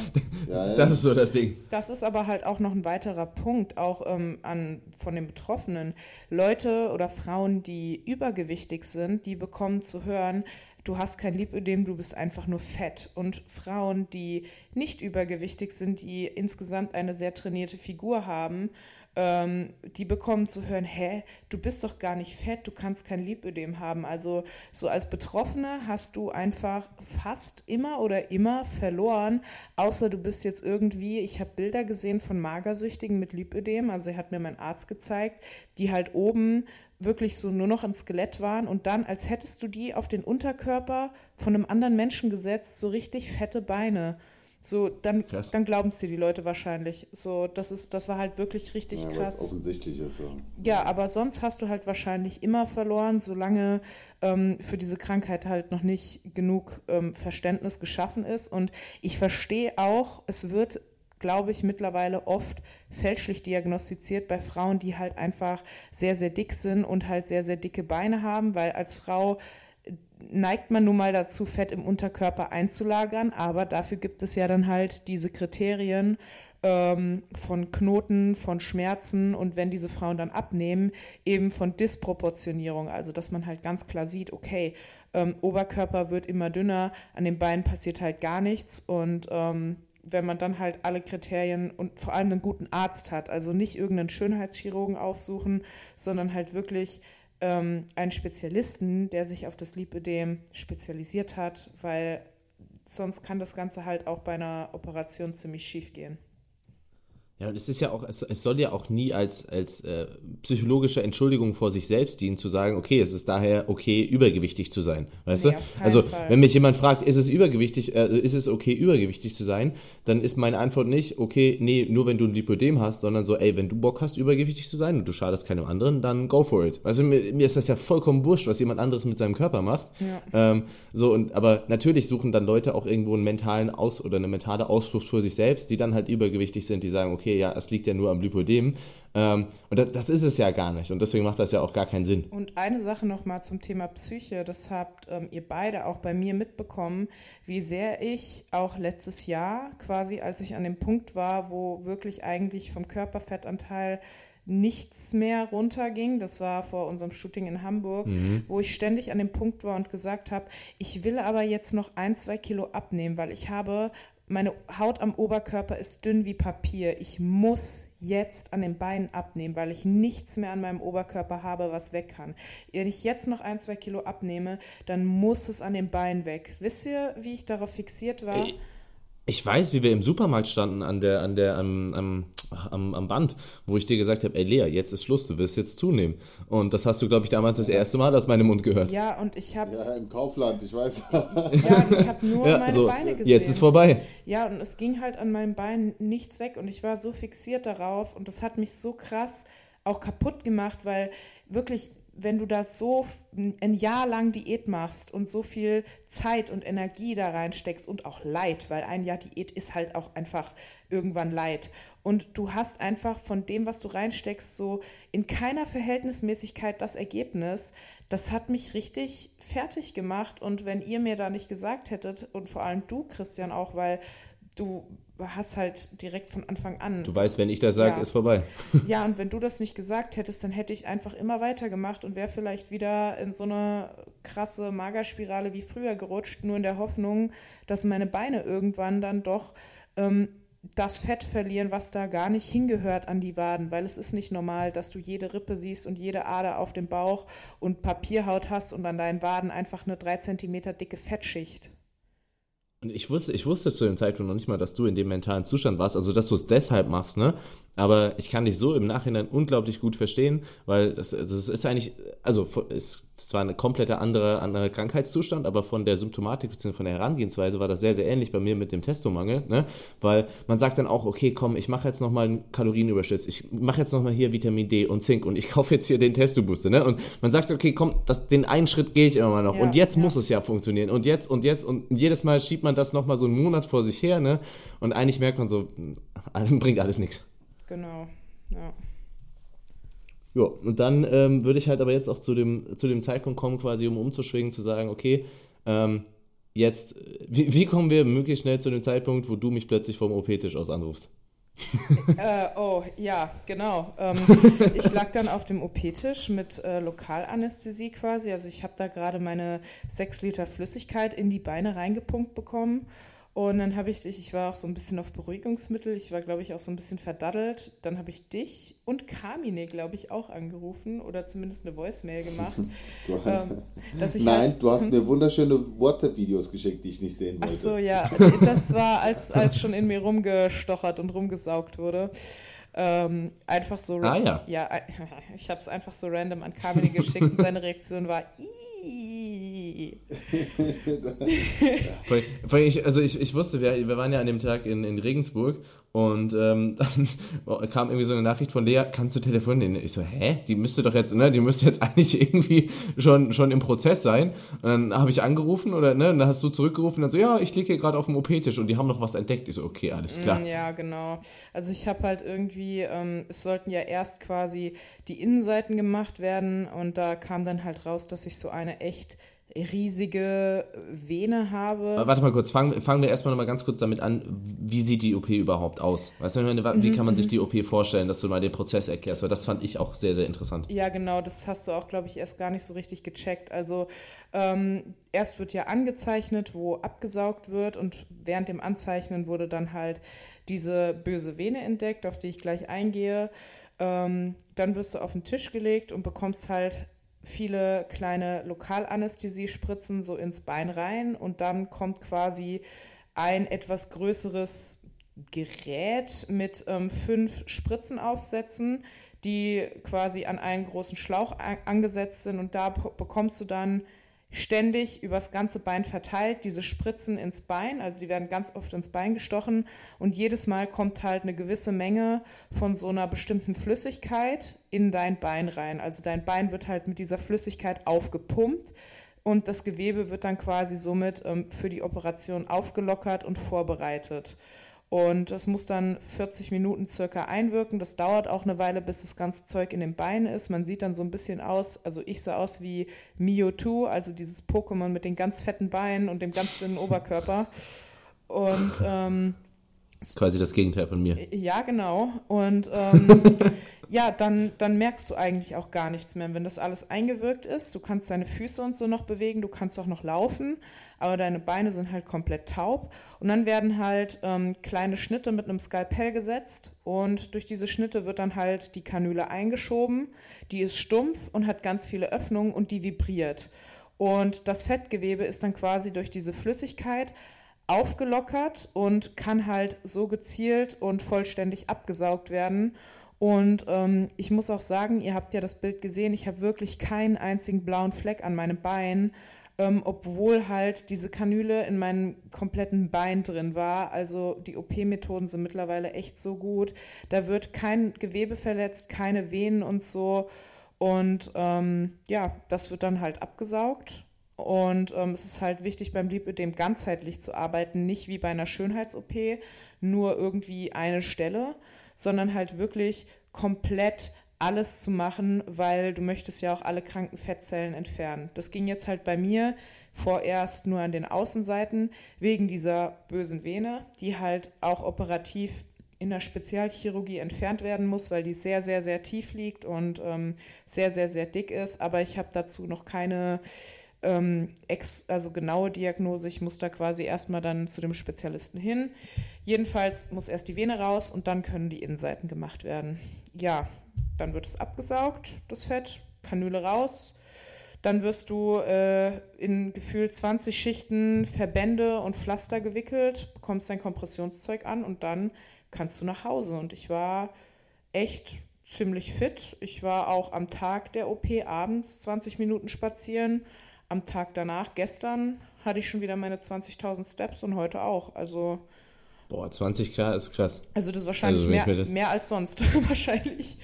S3: ja.
S1: Das ist so das Ding.
S2: Das ist aber halt auch noch ein weiterer Punkt, auch ähm, an, von den Betroffenen. Leute oder Frauen, die übergewichtig sind, die bekommen zu hören, du hast kein Lipödem, du bist einfach nur fett. Und Frauen, die nicht übergewichtig sind, die insgesamt eine sehr trainierte Figur haben, ähm, die bekommen zu hören, hä, du bist doch gar nicht fett, du kannst kein Lipödem haben. Also so als Betroffene hast du einfach fast immer oder immer verloren, außer du bist jetzt irgendwie, ich habe Bilder gesehen von Magersüchtigen mit Lipödem, also hat mir mein Arzt gezeigt, die halt oben wirklich so nur noch ein Skelett waren und dann, als hättest du die auf den Unterkörper von einem anderen Menschen gesetzt, so richtig fette Beine. So, dann, dann glauben es dir die Leute wahrscheinlich. So, das ist, das war halt wirklich richtig
S3: ja,
S2: krass.
S3: Offensichtlich ist so.
S2: Ja, aber sonst hast du halt wahrscheinlich immer verloren, solange ähm, für diese Krankheit halt noch nicht genug ähm, Verständnis geschaffen ist. Und ich verstehe auch, es wird glaube ich, mittlerweile oft fälschlich diagnostiziert bei Frauen, die halt einfach sehr, sehr dick sind und halt sehr, sehr dicke Beine haben, weil als Frau neigt man nun mal dazu, Fett im Unterkörper einzulagern, aber dafür gibt es ja dann halt diese Kriterien ähm, von Knoten, von Schmerzen und wenn diese Frauen dann abnehmen, eben von Disproportionierung, also dass man halt ganz klar sieht, okay, ähm, Oberkörper wird immer dünner, an den Beinen passiert halt gar nichts und ähm, wenn man dann halt alle Kriterien und vor allem einen guten Arzt hat, also nicht irgendeinen Schönheitschirurgen aufsuchen, sondern halt wirklich ähm, einen Spezialisten, der sich auf das Lipödem spezialisiert hat, weil sonst kann das Ganze halt auch bei einer Operation ziemlich schief gehen.
S1: Ja, und es ist ja auch, es, es soll ja auch nie als, als äh, psychologische Entschuldigung vor sich selbst dienen, zu sagen, okay, es ist daher okay, übergewichtig zu sein. Weißt nee, du? Also, Fall. wenn mich jemand fragt, ist es übergewichtig, äh, ist es okay, übergewichtig zu sein, dann ist meine Antwort nicht, okay, nee, nur wenn du ein Lipödem hast, sondern so, ey, wenn du Bock hast, übergewichtig zu sein und du schadest keinem anderen, dann go for it. Also mir, mir ist das ja vollkommen wurscht, was jemand anderes mit seinem Körper macht. Ja. Ähm, so, und aber natürlich suchen dann Leute auch irgendwo einen mentalen Aus- oder eine mentale Ausflucht für sich selbst, die dann halt übergewichtig sind, die sagen, okay, okay, ja, es liegt ja nur am Lipödem. Ähm, und das, das, ist es ja gar nicht. Und deswegen macht das ja auch gar keinen Sinn.
S2: Und eine Sache nochmal zum Thema Psyche. Das habt ähm, ihr beide auch bei mir mitbekommen, wie sehr ich auch letztes Jahr quasi, als ich an dem Punkt war, wo wirklich eigentlich vom Körperfettanteil nichts mehr runterging. Das war vor unserem Shooting in Hamburg, mhm. wo ich ständig an dem Punkt war und gesagt habe, ich will aber jetzt noch ein, zwei Kilo abnehmen, weil ich habe meine Haut am Oberkörper ist dünn wie Papier. Ich muss jetzt an den Beinen abnehmen, weil ich nichts mehr an meinem Oberkörper habe, was weg kann. Wenn ich jetzt noch ein, zwei Kilo abnehme, dann muss es an den Beinen weg. Wisst ihr, wie ich darauf fixiert war?
S1: Ey ich weiß, wie wir im Supermarkt standen an der, an der, am, am, am, am Band, wo ich dir gesagt habe, ey Lea, jetzt ist Schluss, du wirst jetzt zunehmen. Und das hast du, glaube ich, damals das erste Mal aus meinem Mund gehört.
S2: Ja, und ich habe...
S3: Ja, im Kaufland, ich weiß.
S2: ja, und ich habe nur ja, meine so, Beine gesehen.
S1: Jetzt ist vorbei.
S2: Ja, und es ging halt an meinem Bein nichts weg und ich war so fixiert darauf und das hat mich so krass auch kaputt gemacht, weil wirklich wenn du das so ein Jahr lang Diät machst und so viel Zeit und Energie da reinsteckst und auch Leid, weil ein Jahr Diät ist halt auch einfach irgendwann Leid. Und du hast einfach von dem, was du reinsteckst, so in keiner Verhältnismäßigkeit das Ergebnis. Das hat mich richtig fertig gemacht. Und wenn ihr mir da nicht gesagt hättet, und vor allem du, Christian, auch, weil du hast halt direkt von Anfang an.
S1: Du weißt, wenn ich das sage, ja. ist vorbei.
S2: Ja, und wenn du das nicht gesagt hättest, dann hätte ich einfach immer weitergemacht und wäre vielleicht wieder in so eine krasse Magerspirale wie früher gerutscht, nur in der Hoffnung, dass meine Beine irgendwann dann doch ähm, das Fett verlieren, was da gar nicht hingehört an die Waden, weil es ist nicht normal, dass du jede Rippe siehst und jede Ader auf dem Bauch und Papierhaut hast und an deinen Waden einfach eine drei Zentimeter dicke Fettschicht.
S1: Und ich wusste, ich wusste zu dem Zeitpunkt noch nicht mal, dass du in dem mentalen Zustand warst, also dass du es deshalb machst, ne? Aber ich kann dich so im Nachhinein unglaublich gut verstehen, weil das, also das ist eigentlich, also ist zwar ein kompletter anderer, anderer Krankheitszustand, aber von der Symptomatik bzw. von der Herangehensweise war das sehr, sehr ähnlich bei mir mit dem Testomangel, ne? Weil man sagt dann auch, okay, komm, ich mache jetzt nochmal einen Kalorienüberschuss, ich mache jetzt nochmal hier Vitamin D und Zink und ich kaufe jetzt hier den Testo-Booster, ne? Und man sagt, okay, komm, das, den einen Schritt gehe ich immer mal noch ja, und jetzt ja. muss es ja funktionieren und jetzt und jetzt und jedes Mal schiebt man das nochmal so einen Monat vor sich her, ne? Und eigentlich merkt man so, bringt alles nichts.
S2: Genau, ja.
S1: Ja, und dann ähm, würde ich halt aber jetzt auch zu dem, zu dem Zeitpunkt kommen, quasi um umzuschwingen, zu sagen, okay, ähm, jetzt, wie, wie, kommen wir möglichst schnell zu dem Zeitpunkt, wo du mich plötzlich vom OP-Tisch aus anrufst?
S2: äh, oh, ja, genau. Ähm, ich lag dann auf dem OP-Tisch mit äh, Lokalanästhesie quasi. Also ich habe da gerade meine sechs Liter Flüssigkeit in die Beine reingepumpt bekommen und dann habe ich dich, ich war auch so ein bisschen auf Beruhigungsmittel, ich war, glaube ich, auch so ein bisschen verdaddelt. Dann habe ich dich und Carmine, glaube ich, auch angerufen oder zumindest eine Voicemail gemacht.
S3: ähm, Nein, als, du hast hm? mir wunderschöne WhatsApp-Videos geschickt, die ich nicht sehen wollte.
S2: Ach so, ja. Das war, als, als schon in mir rumgestochert und rumgesaugt wurde. Ähm, einfach so.
S1: Ah, ja.
S2: Ja, ich habe es einfach so random an Carmine geschickt und seine Reaktion war,
S1: ich, also ich, ich wusste, wir, wir waren ja an dem Tag in, in Regensburg und ähm, dann kam irgendwie so eine Nachricht von Lea, kannst du telefonieren? Ich so, hä? Die müsste doch jetzt, ne, die müsste jetzt eigentlich irgendwie schon, schon im Prozess sein. Und dann habe ich angerufen oder ne, dann hast du zurückgerufen und dann so, ja, ich liege hier gerade auf dem OP-Tisch und die haben noch was entdeckt. Ich so, okay, alles klar. Mm,
S2: ja, genau. Also ich habe halt irgendwie, ähm, es sollten ja erst quasi die Innenseiten gemacht werden und da kam dann halt raus, dass ich so eine echt riesige Vene habe.
S1: Warte mal kurz, fangen, fangen wir erstmal nochmal ganz kurz damit an, wie sieht die OP überhaupt aus? Weißt du, wie kann man sich mhm. die OP vorstellen, dass du mal den Prozess erklärst? Weil das fand ich auch sehr, sehr interessant.
S2: Ja, genau, das hast du auch, glaube ich, erst gar nicht so richtig gecheckt. Also ähm, erst wird ja angezeichnet, wo abgesaugt wird und während dem Anzeichnen wurde dann halt diese böse Vene entdeckt, auf die ich gleich eingehe. Ähm, dann wirst du auf den Tisch gelegt und bekommst halt viele kleine Lokalanästhesiespritzen so ins Bein rein und dann kommt quasi ein etwas größeres Gerät mit ähm, fünf Spritzenaufsätzen, die quasi an einen großen Schlauch angesetzt sind und da bekommst du dann ständig übers ganze Bein verteilt, diese Spritzen ins Bein, also die werden ganz oft ins Bein gestochen und jedes Mal kommt halt eine gewisse Menge von so einer bestimmten Flüssigkeit in dein Bein rein. Also dein Bein wird halt mit dieser Flüssigkeit aufgepumpt und das Gewebe wird dann quasi somit ähm, für die Operation aufgelockert und vorbereitet. Und das muss dann 40 Minuten circa einwirken. Das dauert auch eine Weile, bis das ganze Zeug in den Beinen ist. Man sieht dann so ein bisschen aus, also ich sah aus wie Mewtwo, also dieses Pokémon mit den ganz fetten Beinen und dem ganz dünnen Oberkörper. Und ähm,
S1: das ist quasi das Gegenteil von mir.
S2: Ja, genau. Und ähm, ja, dann, dann merkst du eigentlich auch gar nichts mehr, wenn das alles eingewirkt ist. Du kannst deine Füße und so noch bewegen, du kannst auch noch laufen, aber deine Beine sind halt komplett taub. Und dann werden halt ähm, kleine Schnitte mit einem Skalpell gesetzt und durch diese Schnitte wird dann halt die Kanüle eingeschoben. Die ist stumpf und hat ganz viele Öffnungen und die vibriert. Und das Fettgewebe ist dann quasi durch diese Flüssigkeit aufgelockert und kann halt so gezielt und vollständig abgesaugt werden. Und ähm, ich muss auch sagen, ihr habt ja das Bild gesehen, ich habe wirklich keinen einzigen blauen Fleck an meinem Bein, ähm, obwohl halt diese Kanüle in meinem kompletten Bein drin war. Also die OP-Methoden sind mittlerweile echt so gut. Da wird kein Gewebe verletzt, keine Venen und so. Und ähm, ja, das wird dann halt abgesaugt und ähm, es ist halt wichtig beim Lipödem ganzheitlich zu arbeiten, nicht wie bei einer Schönheits-OP, nur irgendwie eine Stelle, sondern halt wirklich komplett alles zu machen, weil du möchtest ja auch alle kranken Fettzellen entfernen. Das ging jetzt halt bei mir vorerst nur an den Außenseiten wegen dieser bösen Vene, die halt auch operativ in der Spezialchirurgie entfernt werden muss, weil die sehr, sehr, sehr tief liegt und ähm, sehr, sehr, sehr dick ist. Aber ich habe dazu noch keine ähm, ex, also genaue Diagnose. Ich muss da quasi erstmal dann zu dem Spezialisten hin. Jedenfalls muss erst die Vene raus und dann können die Innenseiten gemacht werden. Ja, dann wird es abgesaugt, das Fett, Kanüle raus. Dann wirst du äh, in gefühlt 20 Schichten Verbände und Pflaster gewickelt, bekommst dein Kompressionszeug an und dann kannst du nach Hause. Und ich war echt ziemlich fit. Ich war auch am Tag der OP abends 20 Minuten spazieren, am Tag danach, gestern, hatte ich schon wieder meine 20.000 Steps und heute auch. Also.
S1: Boah, 20k ist krass.
S2: Also das ist wahrscheinlich also, mehr, das mehr als sonst. wahrscheinlich.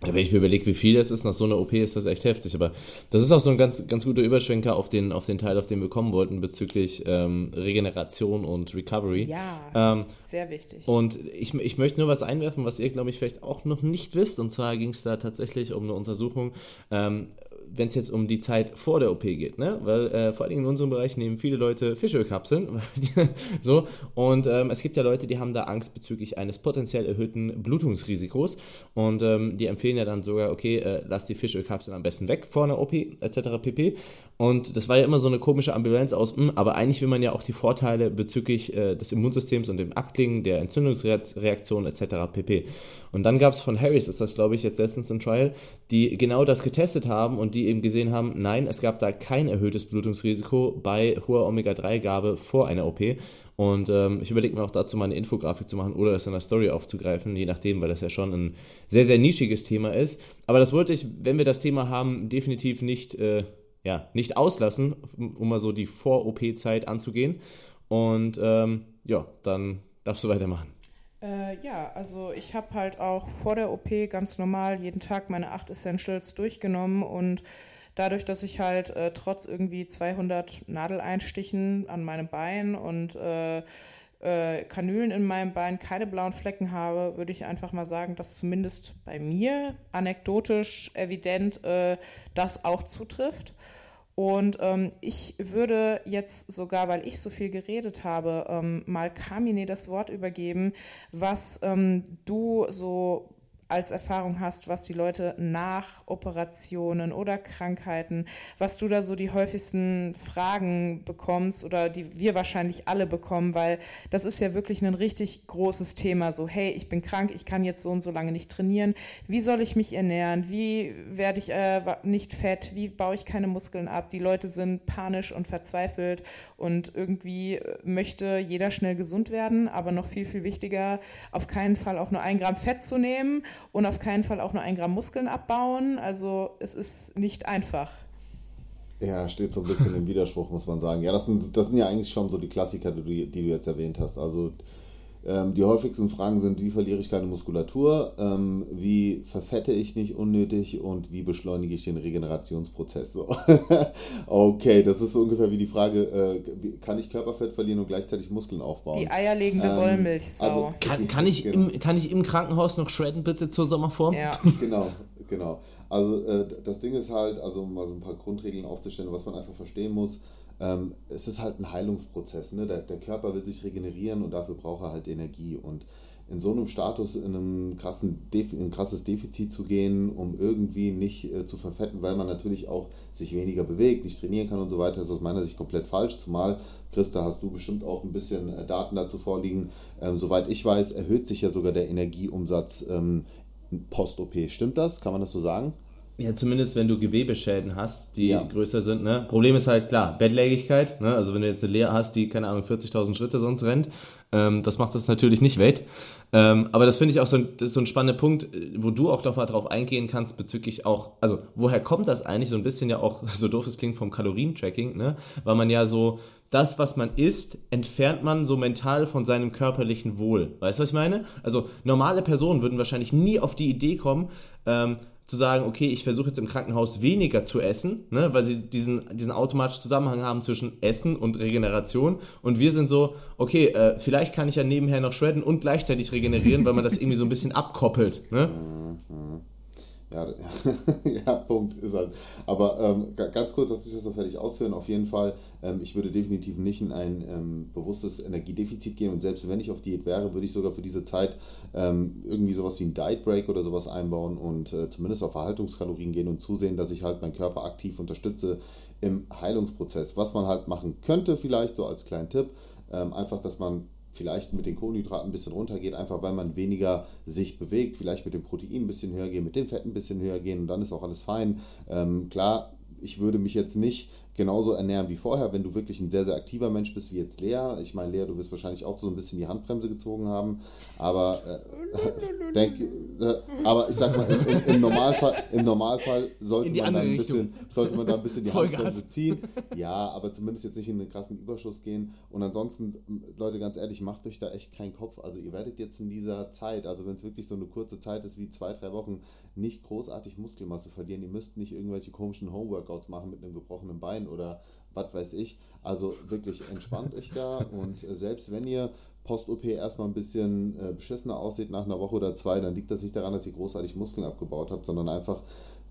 S1: Wenn ich mir überlege, wie viel das ist nach so einer OP, ist das echt heftig. Aber das ist auch so ein ganz, ganz guter Überschwenker auf den, auf den Teil, auf den wir kommen wollten, bezüglich ähm, Regeneration und Recovery.
S2: Ja, ähm, sehr wichtig.
S1: Und ich, ich möchte nur was einwerfen, was ihr, glaube ich, vielleicht auch noch nicht wisst. Und zwar ging es da tatsächlich um eine Untersuchung, ähm, wenn es jetzt um die Zeit vor der OP geht, ne? Weil äh, vor allem in unserem Bereich nehmen viele Leute Fischölkapseln. so. Und ähm, es gibt ja Leute, die haben da Angst bezüglich eines potenziell erhöhten Blutungsrisikos. Und ähm, die empfehlen ja dann sogar, okay, äh, lass die Fischölkapseln am besten weg vor einer OP, etc. pp. Und das war ja immer so eine komische Ambivalenz aus, mh, hm, aber eigentlich will man ja auch die Vorteile bezüglich äh, des Immunsystems und dem Abklingen, der Entzündungsreaktion etc. pp. Und dann gab es von Harris, ist das glaube ich jetzt letztens ein Trial, die genau das getestet haben und die eben gesehen haben, nein, es gab da kein erhöhtes Blutungsrisiko bei hoher Omega-3-Gabe vor einer OP. Und ähm, ich überlege mir auch dazu mal eine Infografik zu machen oder das in der Story aufzugreifen, je nachdem, weil das ja schon ein sehr, sehr nischiges Thema ist. Aber das wollte ich, wenn wir das Thema haben, definitiv nicht, äh, ja, nicht auslassen, um mal so die Vor-OP-Zeit anzugehen. Und ähm, ja, dann darfst du weitermachen.
S2: Äh, ja, also ich habe halt auch vor der OP ganz normal jeden Tag meine acht Essentials durchgenommen und dadurch, dass ich halt äh, trotz irgendwie 200 Nadeleinstichen an meinem Bein und äh, äh, Kanülen in meinem Bein keine blauen Flecken habe, würde ich einfach mal sagen, dass zumindest bei mir anekdotisch evident äh, das auch zutrifft. Und ähm, ich würde jetzt sogar, weil ich so viel geredet habe, ähm, mal Kamine das Wort übergeben, was ähm, du so als Erfahrung hast, was die Leute nach Operationen oder Krankheiten, was du da so die häufigsten Fragen bekommst oder die wir wahrscheinlich alle bekommen, weil das ist ja wirklich ein richtig großes Thema. So, hey, ich bin krank, ich kann jetzt so und so lange nicht trainieren. Wie soll ich mich ernähren? Wie werde ich äh, nicht fett? Wie baue ich keine Muskeln ab? Die Leute sind panisch und verzweifelt und irgendwie äh, möchte jeder schnell gesund werden, aber noch viel, viel wichtiger, auf keinen Fall auch nur ein Gramm Fett zu nehmen und auf keinen Fall auch nur ein Gramm Muskeln abbauen. Also es ist nicht einfach.
S3: Ja, steht so ein bisschen im Widerspruch, muss man sagen. Ja, das sind, das sind ja eigentlich schon so die Klassiker, die, die du jetzt erwähnt hast. Also ähm, die häufigsten Fragen sind, wie verliere ich keine Muskulatur, ähm, wie verfette ich nicht unnötig und wie beschleunige ich den Regenerationsprozess. So. okay, das ist so ungefähr wie die Frage, äh, kann ich Körperfett verlieren und gleichzeitig Muskeln aufbauen?
S2: Die eierlegende ähm, Wollmilchsau. Also,
S1: kann, kann, ich genau. im, kann ich im Krankenhaus noch shredden bitte zur Sommerform?
S3: Ja. genau, genau. Also äh, das Ding ist halt, also um mal so ein paar Grundregeln aufzustellen, was man einfach verstehen muss, ähm, es ist halt ein Heilungsprozess. Ne? Der, der Körper will sich regenerieren und dafür braucht er halt Energie. Und in so einem Status in, einem krassen in ein krasses Defizit zu gehen, um irgendwie nicht äh, zu verfetten, weil man natürlich auch sich weniger bewegt, nicht trainieren kann und so weiter, ist aus meiner Sicht komplett falsch. Zumal, Christa, hast du bestimmt auch ein bisschen äh, Daten dazu vorliegen. Ähm, soweit ich weiß, erhöht sich ja sogar der Energieumsatz ähm, post-OP. Stimmt das? Kann man das so sagen?
S1: Ja, zumindest wenn du Gewebeschäden hast, die ja. größer sind. Ne? Problem ist halt klar, Bettlägerigkeit. Ne? Also wenn du jetzt eine Lea hast, die, keine Ahnung, 40.000 Schritte sonst rennt, ähm, das macht das natürlich nicht wett. Ähm, aber das finde ich auch so ein, das ist so ein spannender Punkt, wo du auch noch mal drauf eingehen kannst bezüglich auch, also woher kommt das eigentlich so ein bisschen ja auch, so doof es klingt, vom Kalorientracking, ne? Weil man ja so, das, was man isst, entfernt man so mental von seinem körperlichen Wohl. Weißt du, was ich meine? Also normale Personen würden wahrscheinlich nie auf die Idee kommen, ähm, zu sagen, okay, ich versuche jetzt im Krankenhaus weniger zu essen, ne, weil sie diesen, diesen automatischen Zusammenhang haben zwischen Essen und Regeneration. Und wir sind so, okay, äh, vielleicht kann ich ja nebenher noch shredden und gleichzeitig regenerieren, weil man das irgendwie so ein bisschen abkoppelt. Ne?
S3: Ja, ja, Punkt ist halt. Aber ähm, ganz kurz, dass ich das so fertig ausführen. Auf jeden Fall, ähm, ich würde definitiv nicht in ein ähm, bewusstes Energiedefizit gehen. Und selbst wenn ich auf Diät wäre, würde ich sogar für diese Zeit ähm, irgendwie sowas wie ein Diet Break oder sowas einbauen und äh, zumindest auf Verhaltungskalorien gehen und zusehen, dass ich halt meinen Körper aktiv unterstütze im Heilungsprozess. Was man halt machen könnte, vielleicht so als kleinen Tipp, ähm, einfach, dass man vielleicht mit den Kohlenhydraten ein bisschen runtergeht, einfach weil man weniger sich bewegt, vielleicht mit dem Protein ein bisschen höher gehen, mit dem Fett ein bisschen höher gehen und dann ist auch alles fein. Ähm, klar, ich würde mich jetzt nicht genauso ernähren wie vorher, wenn du wirklich ein sehr, sehr aktiver Mensch bist, wie jetzt Lea. Ich meine, Lea, du wirst wahrscheinlich auch so ein bisschen die Handbremse gezogen haben, aber, äh, denk, äh, aber ich sag mal, im, im, im, Normalfall, im Normalfall sollte, man da ein bisschen, sollte man da ein bisschen die Handbremse ziehen. Ja, aber zumindest jetzt nicht in einen krassen Überschuss gehen. Und ansonsten, Leute, ganz ehrlich, macht euch da echt keinen Kopf. Also ihr werdet jetzt in dieser Zeit, also wenn es wirklich so eine kurze Zeit ist wie zwei, drei Wochen, nicht großartig Muskelmasse verlieren. Ihr müsst nicht irgendwelche komischen Homeworkouts machen mit einem gebrochenen Bein oder was weiß ich. Also wirklich entspannt euch da und äh, selbst wenn ihr Post-OP erstmal ein bisschen äh, beschissener aussieht nach einer Woche oder zwei, dann liegt das nicht daran, dass ihr großartig Muskeln abgebaut habt, sondern einfach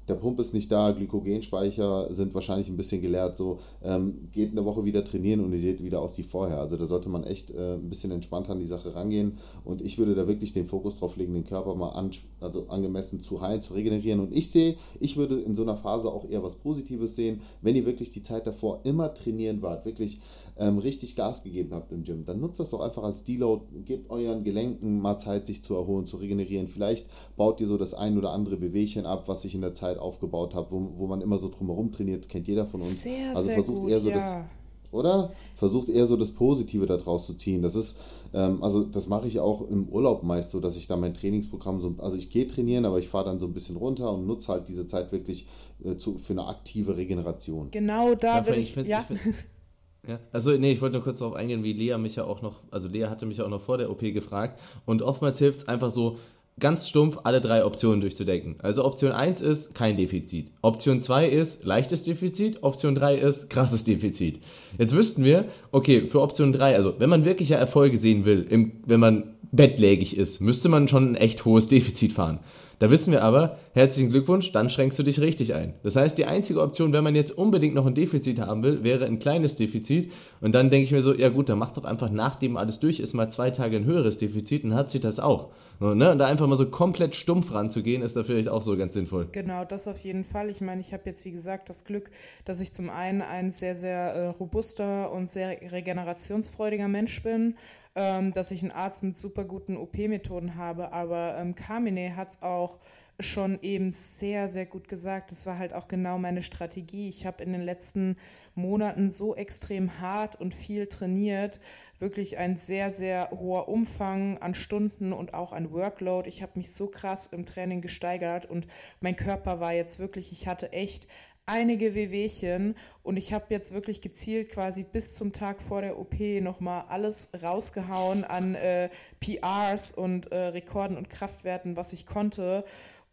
S3: der Pump ist nicht da, Glykogenspeicher sind wahrscheinlich ein bisschen geleert, so ähm, geht eine Woche wieder trainieren und ihr seht wieder aus wie vorher. Also da sollte man echt äh, ein bisschen entspannter an die Sache rangehen und ich würde da wirklich den Fokus drauf legen, den Körper mal an, also angemessen zu heilen, zu regenerieren und ich sehe, ich würde in so einer Phase auch eher was Positives sehen, wenn ihr wirklich die Zeit davor immer trainieren wart, wirklich ähm, richtig Gas gegeben habt im Gym, dann nutzt das doch einfach als Deload, gebt euren Gelenken mal Zeit, sich zu erholen, zu regenerieren. Vielleicht baut ihr so das ein oder andere Bewegchen ab, was sich in der Zeit aufgebaut hat, wo, wo man immer so drumherum trainiert, kennt jeder von uns. Sehr, also sehr versucht gut, eher so ja. das oder? Versucht eher so das Positive daraus zu ziehen. Das ist, ähm, also das mache ich auch im Urlaub meist so, dass ich da mein Trainingsprogramm so, also ich gehe trainieren, aber ich fahre dann so ein bisschen runter und nutze halt diese Zeit wirklich äh, zu, für eine aktive Regeneration.
S2: Genau da ja, will ich, ich, ja. Ich find,
S1: ja, also nee, ich wollte nur kurz darauf eingehen, wie Lea mich ja auch noch, also Lea hatte mich auch noch vor der OP gefragt und oftmals hilft es einfach so, ganz stumpf alle drei Optionen durchzudenken. Also Option 1 ist kein Defizit. Option 2 ist leichtes Defizit. Option 3 ist krasses Defizit. Jetzt wüssten wir, okay, für Option 3, also wenn man wirkliche Erfolge sehen will, im, wenn man bettlägig ist, müsste man schon ein echt hohes Defizit fahren. Da wissen wir aber, herzlichen Glückwunsch, dann schränkst du dich richtig ein. Das heißt, die einzige Option, wenn man jetzt unbedingt noch ein Defizit haben will, wäre ein kleines Defizit. Und dann denke ich mir so, ja gut, dann mach doch einfach, nachdem alles durch ist, mal zwei Tage ein höheres Defizit und hat sich das auch. Und, ne? und da einfach mal so komplett stumpf ranzugehen, ist da vielleicht auch so ganz sinnvoll.
S2: Genau, das auf jeden Fall. Ich meine, ich habe jetzt, wie gesagt, das Glück, dass ich zum einen ein sehr, sehr äh, robuster und sehr regenerationsfreudiger Mensch bin ähm, dass ich einen Arzt mit super guten OP-Methoden habe, aber ähm, Carmine hat es auch schon eben sehr, sehr gut gesagt. Das war halt auch genau meine Strategie. Ich habe in den letzten Monaten so extrem hart und viel trainiert. Wirklich ein sehr, sehr hoher Umfang an Stunden und auch an Workload. Ich habe mich so krass im Training gesteigert und mein Körper war jetzt wirklich, ich hatte echt einige Wehwehchen und ich habe jetzt wirklich gezielt quasi bis zum Tag vor der OP nochmal alles rausgehauen an äh, PRs und äh, Rekorden und Kraftwerten, was ich konnte.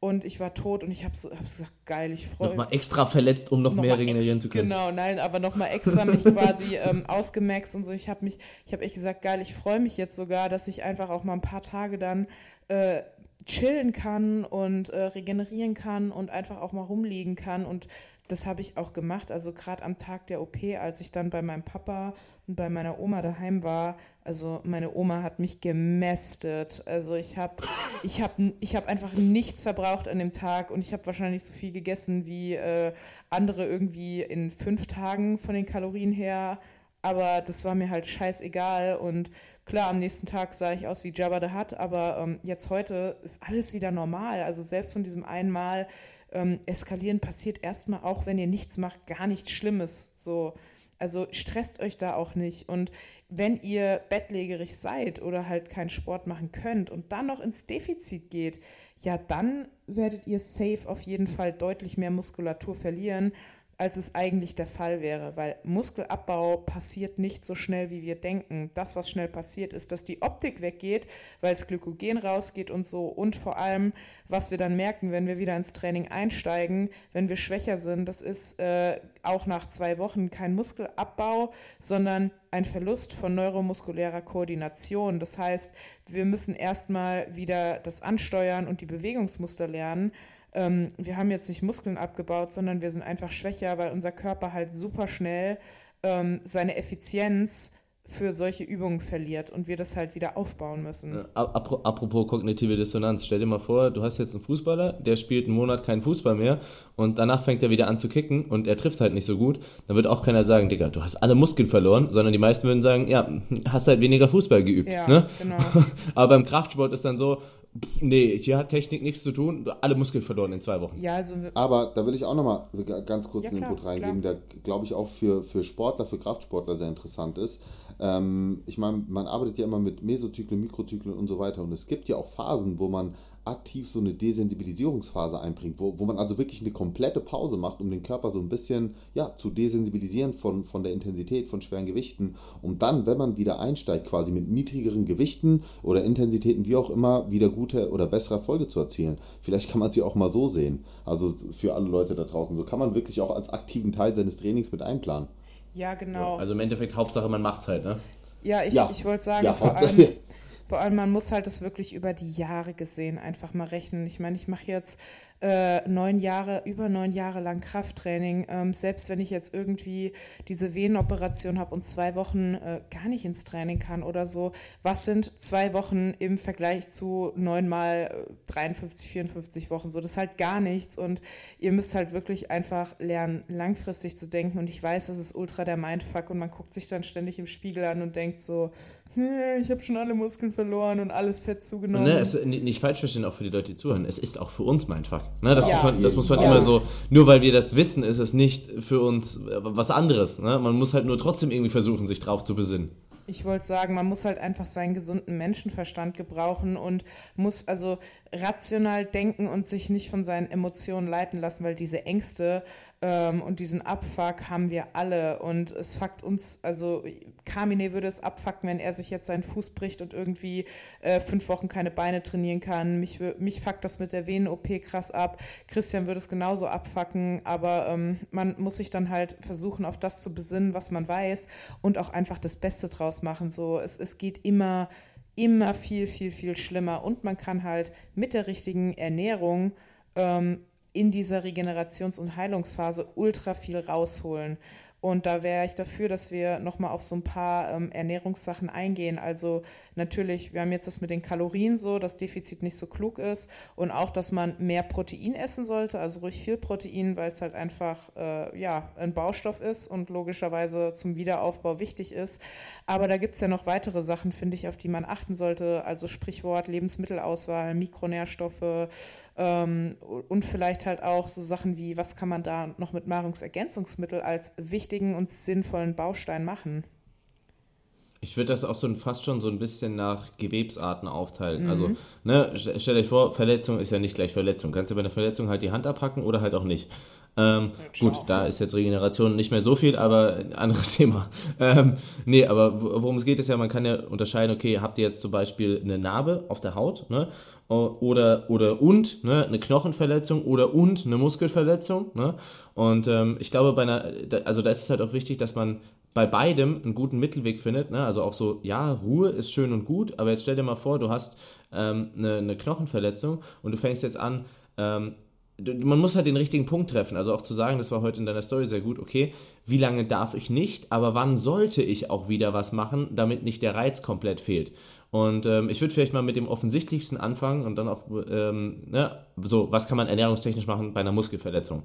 S2: Und ich war tot und ich habe so, hab gesagt, geil, ich freue
S1: mich. Nochmal extra verletzt, um noch, noch mehr regenerieren zu können.
S2: Genau, nein, aber nochmal extra mich quasi ähm, ausgemaxt und so. Ich habe mich, ich habe echt gesagt, geil, ich freue mich jetzt sogar, dass ich einfach auch mal ein paar Tage dann äh, chillen kann und äh, regenerieren kann und einfach auch mal rumliegen kann und das habe ich auch gemacht. Also gerade am Tag der OP, als ich dann bei meinem Papa und bei meiner Oma daheim war. Also meine Oma hat mich gemästet. Also ich habe ich hab, ich hab einfach nichts verbraucht an dem Tag und ich habe wahrscheinlich so viel gegessen wie äh, andere irgendwie in fünf Tagen von den Kalorien her. Aber das war mir halt scheißegal. Und klar, am nächsten Tag sah ich aus wie Jabba the Hutt, aber ähm, jetzt heute ist alles wieder normal. Also selbst von diesem einen Mal ähm, eskalieren passiert erstmal auch, wenn ihr nichts macht, gar nichts Schlimmes. So. Also stresst euch da auch nicht. Und wenn ihr bettlägerig seid oder halt keinen Sport machen könnt und dann noch ins Defizit geht, ja, dann werdet ihr safe auf jeden Fall deutlich mehr Muskulatur verlieren als es eigentlich der Fall wäre, weil Muskelabbau passiert nicht so schnell, wie wir denken. Das, was schnell passiert, ist, dass die Optik weggeht, weil das Glykogen rausgeht und so. Und vor allem, was wir dann merken, wenn wir wieder ins Training einsteigen, wenn wir schwächer sind, das ist äh, auch nach zwei Wochen kein Muskelabbau, sondern ein Verlust von neuromuskulärer Koordination. Das heißt, wir müssen erstmal wieder das Ansteuern und die Bewegungsmuster lernen ähm, wir haben jetzt nicht Muskeln abgebaut, sondern wir sind einfach schwächer, weil unser Körper halt super schnell ähm, seine Effizienz für solche Übungen verliert und wir das halt wieder aufbauen müssen.
S1: Äh, apropos kognitive Dissonanz, stell dir mal vor, du hast jetzt einen Fußballer, der spielt einen Monat keinen Fußball mehr und danach fängt er wieder an zu kicken und er trifft halt nicht so gut, dann wird auch keiner sagen, Digga, du hast alle Muskeln verloren, sondern die meisten würden sagen, ja, hast halt weniger Fußball geübt. Ja, ne? genau. Aber beim Kraftsport ist dann so, Nee, hier hat Technik nichts zu tun. Alle Muskeln verloren in zwei Wochen.
S2: Ja, also
S3: Aber da will ich auch nochmal ganz kurz ja, einen Input reingeben, klar. der, glaube ich, auch für, für Sportler, für Kraftsportler sehr interessant ist. Ähm, ich meine, man arbeitet ja immer mit Mesozyklen, Mikrozyklen und so weiter. Und es gibt ja auch Phasen, wo man aktiv so eine Desensibilisierungsphase einbringt, wo, wo man also wirklich eine komplette Pause macht, um den Körper so ein bisschen ja, zu desensibilisieren von, von der Intensität von schweren Gewichten, um dann, wenn man wieder einsteigt, quasi mit niedrigeren Gewichten oder Intensitäten, wie auch immer, wieder gute oder bessere Erfolge zu erzielen. Vielleicht kann man sie auch mal so sehen. Also für alle Leute da draußen. So kann man wirklich auch als aktiven Teil seines Trainings mit einplanen.
S2: Ja, genau.
S1: Ja, also im Endeffekt Hauptsache, man macht es halt, ne?
S2: Ja, ich, ja. ich wollte sagen, ja, vor allem, vor allem, man muss halt das wirklich über die Jahre gesehen einfach mal rechnen. Ich meine, ich mache jetzt äh, neun Jahre, über neun Jahre lang Krafttraining. Ähm, selbst wenn ich jetzt irgendwie diese Venenoperation habe und zwei Wochen äh, gar nicht ins Training kann oder so, was sind zwei Wochen im Vergleich zu neunmal 53, 54 Wochen? So, das ist halt gar nichts und ihr müsst halt wirklich einfach lernen, langfristig zu denken und ich weiß, das ist ultra der Mindfuck und man guckt sich dann ständig im Spiegel an und denkt so, ich habe schon alle Muskeln verloren und alles Fett zugenommen.
S1: Ne, es, nicht falsch verstehen, auch für die Leute, die zuhören. Es ist auch für uns mein Fuck. Ne, das, ja. muss man, das muss man immer so, nur weil wir das wissen, ist es nicht für uns äh, was anderes. Ne? Man muss halt nur trotzdem irgendwie versuchen, sich drauf zu besinnen.
S2: Ich wollte sagen, man muss halt einfach seinen gesunden Menschenverstand gebrauchen und muss also rational denken und sich nicht von seinen Emotionen leiten lassen, weil diese Ängste ähm, und diesen Abfuck haben wir alle und es fuckt uns, also Kamine würde es abfucken, wenn er sich jetzt seinen Fuß bricht und irgendwie äh, fünf Wochen keine Beine trainieren kann. Mich, mich fuckt das mit der Venen-OP krass ab. Christian würde es genauso abfucken, aber ähm, man muss sich dann halt versuchen, auf das zu besinnen, was man weiß und auch einfach das Beste draus machen. So, es, es geht immer immer viel, viel, viel schlimmer. Und man kann halt mit der richtigen Ernährung ähm, in dieser Regenerations- und Heilungsphase ultra viel rausholen. Und da wäre ich dafür, dass wir nochmal auf so ein paar ähm, Ernährungssachen eingehen. Also natürlich, wir haben jetzt das mit den Kalorien so, dass Defizit nicht so klug ist und auch, dass man mehr Protein essen sollte, also ruhig viel Protein, weil es halt einfach äh, ja, ein Baustoff ist und logischerweise zum Wiederaufbau wichtig ist. Aber da gibt es ja noch weitere Sachen, finde ich, auf die man achten sollte. Also Sprichwort Lebensmittelauswahl, Mikronährstoffe ähm, und vielleicht halt auch so Sachen wie, was kann man da noch mit Nahrungsergänzungsmitteln als wichtig wichtigen und sinnvollen Baustein machen.
S1: Ich würde das auch so fast schon so ein bisschen nach Gewebsarten aufteilen. Mhm. Also, ne, stell euch vor, Verletzung ist ja nicht gleich Verletzung. Kannst du bei einer Verletzung halt die Hand abhacken oder halt auch nicht. Ähm, gut, da ist jetzt Regeneration nicht mehr so viel, aber ein anderes Thema. Ähm, nee, aber worum es geht, ist ja, man kann ja unterscheiden, okay, habt ihr jetzt zum Beispiel eine Narbe auf der Haut, ne? Oder, oder und, ne? Eine Knochenverletzung oder und eine Muskelverletzung, ne? Und ähm, ich glaube, bei einer, also da ist es halt auch wichtig, dass man bei beidem einen guten Mittelweg findet. Ne? Also auch so, ja, Ruhe ist schön und gut, aber jetzt stell dir mal vor, du hast ähm, eine, eine Knochenverletzung und du fängst jetzt an, ähm, man muss halt den richtigen Punkt treffen. Also auch zu sagen, das war heute in deiner Story sehr gut, okay, wie lange darf ich nicht, aber wann sollte ich auch wieder was machen, damit nicht der Reiz komplett fehlt. Und ähm, ich würde vielleicht mal mit dem offensichtlichsten anfangen und dann auch, ähm, ne, so, was kann man ernährungstechnisch machen bei einer Muskelverletzung?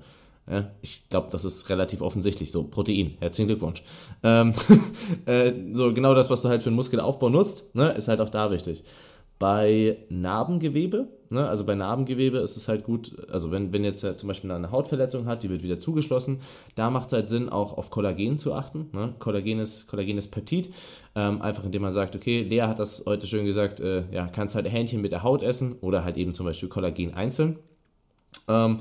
S1: Ja, ich glaube, das ist relativ offensichtlich. So, Protein. Herzlichen Glückwunsch. Ähm, äh, so, genau das, was du halt für den Muskelaufbau nutzt, ne, ist halt auch da wichtig. Bei Narbengewebe, ne, also bei Narbengewebe ist es halt gut, also wenn, wenn jetzt zum Beispiel eine Hautverletzung hat, die wird wieder zugeschlossen, da macht es halt Sinn, auch auf Kollagen zu achten. Ne? Kollagen, ist, Kollagen ist Peptid, ähm, einfach indem man sagt, okay, Lea hat das heute schön gesagt, äh, ja, kannst halt Hähnchen mit der Haut essen oder halt eben zum Beispiel Kollagen einzeln. Ähm,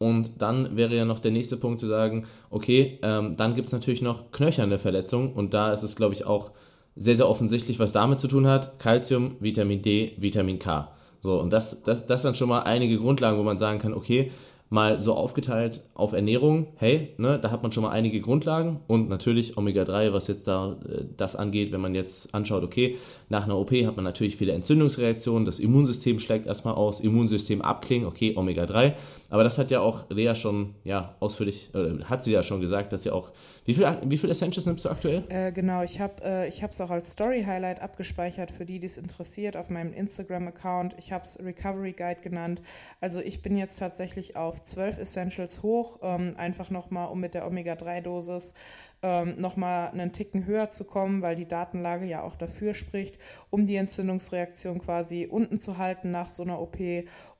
S1: und dann wäre ja noch der nächste Punkt zu sagen, okay, ähm, dann gibt es natürlich noch knöcherne Verletzungen und da ist es, glaube ich, auch sehr, sehr offensichtlich, was damit zu tun hat. Calcium, Vitamin D, Vitamin K. So, und das, das, das sind schon mal einige Grundlagen, wo man sagen kann, okay, mal so aufgeteilt auf Ernährung, hey, ne, da hat man schon mal einige Grundlagen und natürlich Omega-3, was jetzt da äh, das angeht, wenn man jetzt anschaut, okay, nach einer OP hat man natürlich viele Entzündungsreaktionen, das Immunsystem schlägt erstmal aus, Immunsystem abklingen, okay, Omega-3, aber das hat ja auch Lea schon, ja, ausführlich, äh, hat sie ja schon gesagt, dass sie auch, wie viel, wie viel Essentials nimmst du aktuell?
S2: Äh, genau, ich habe äh, es auch als Story-Highlight abgespeichert für die, die es interessiert, auf meinem Instagram-Account, ich habe es Recovery Guide genannt, also ich bin jetzt tatsächlich auf 12 Essentials hoch, ähm, einfach nochmal, um mit der Omega-3-Dosis ähm, nochmal einen Ticken höher zu kommen, weil die Datenlage ja auch dafür spricht, um die Entzündungsreaktion quasi unten zu halten nach so einer OP.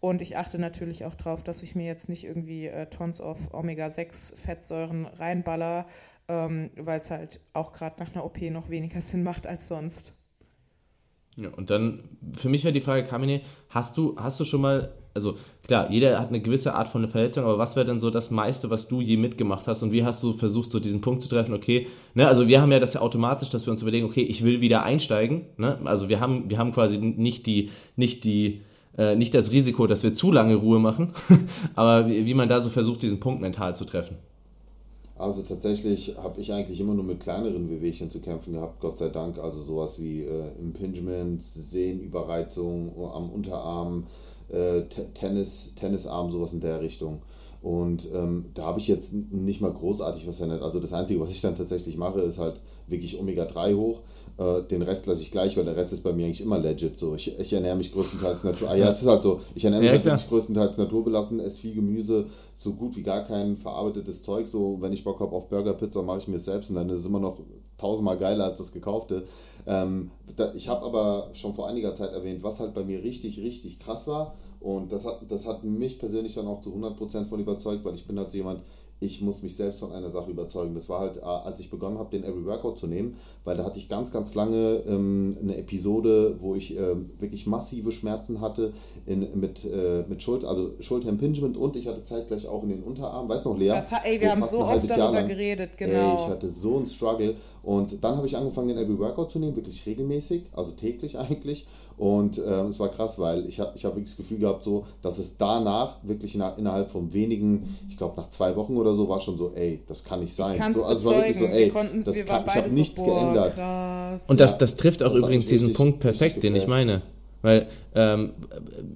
S2: Und ich achte natürlich auch darauf, dass ich mir jetzt nicht irgendwie äh, Tons of Omega-6-Fettsäuren reinballer, ähm, weil es halt auch gerade nach einer OP noch weniger Sinn macht als sonst.
S1: Ja, und dann, für mich wäre die Frage, Kamine, hast du, hast du schon mal also klar, jeder hat eine gewisse Art von Verletzung, aber was wäre denn so das meiste, was du je mitgemacht hast und wie hast du versucht, so diesen Punkt zu treffen, okay, ne, also wir haben ja das ja automatisch, dass wir uns überlegen, okay, ich will wieder einsteigen, ne, also wir haben, wir haben quasi nicht die, nicht die, äh, nicht das Risiko, dass wir zu lange Ruhe machen, aber wie, wie man da so versucht, diesen Punkt mental zu treffen.
S3: Also tatsächlich habe ich eigentlich immer nur mit kleineren Wehwehchen zu kämpfen gehabt, Gott sei Dank. Also sowas wie äh, Impingement, Sehnenüberreizung am Unterarm, äh, Tennis, Tennisarm, sowas in der Richtung. Und ähm, da habe ich jetzt nicht mal großartig was verändert. Also das Einzige, was ich dann tatsächlich mache, ist halt wirklich Omega-3 hoch. Äh, den Rest lasse ich gleich, weil der Rest ist bei mir eigentlich immer legit so. Ich, ich ernähre mich größtenteils Natur. Ah, ja, es ist halt so. Ich ernähre mich ja, halt größtenteils naturbelassen, esse viel Gemüse, so gut wie gar kein verarbeitetes Zeug. So, wenn ich Bock habe auf Burger, Pizza, mache ich mir selbst und dann ist es immer noch tausendmal geiler als das gekaufte. Ähm, da, ich habe aber schon vor einiger Zeit erwähnt, was halt bei mir richtig, richtig krass war. Und das hat, das hat mich persönlich dann auch zu 100% von überzeugt, weil ich bin halt so jemand, ich muss mich selbst von einer Sache überzeugen. Das war halt, äh, als ich begonnen habe, den Every Workout zu nehmen, weil da hatte ich ganz, ganz lange ähm, eine Episode, wo ich ähm, wirklich massive Schmerzen hatte in, mit, äh, mit Schulter, also Schulterimpingement und ich hatte zeitgleich auch in den Unterarm. Weißt du noch, Lea?
S2: Das, ey, wir haben so oft darüber geredet, genau. Ey,
S3: ich hatte so einen Struggle und dann habe ich angefangen, den Every Workout zu nehmen, wirklich regelmäßig, also täglich eigentlich. Und ähm, es war krass, weil ich habe ich hab wirklich das Gefühl gehabt, so, dass es danach wirklich in, innerhalb von wenigen, ich glaube nach zwei Wochen oder so, war schon so, ey, das kann nicht sein.
S2: Ich
S3: so,
S2: also war wirklich so, ey, konnten, das kann, ich habe nichts so, boah, geändert.
S1: Krass. Und das, das trifft auch das übrigens diesen richtig, Punkt perfekt, den ich meine. Weil ähm,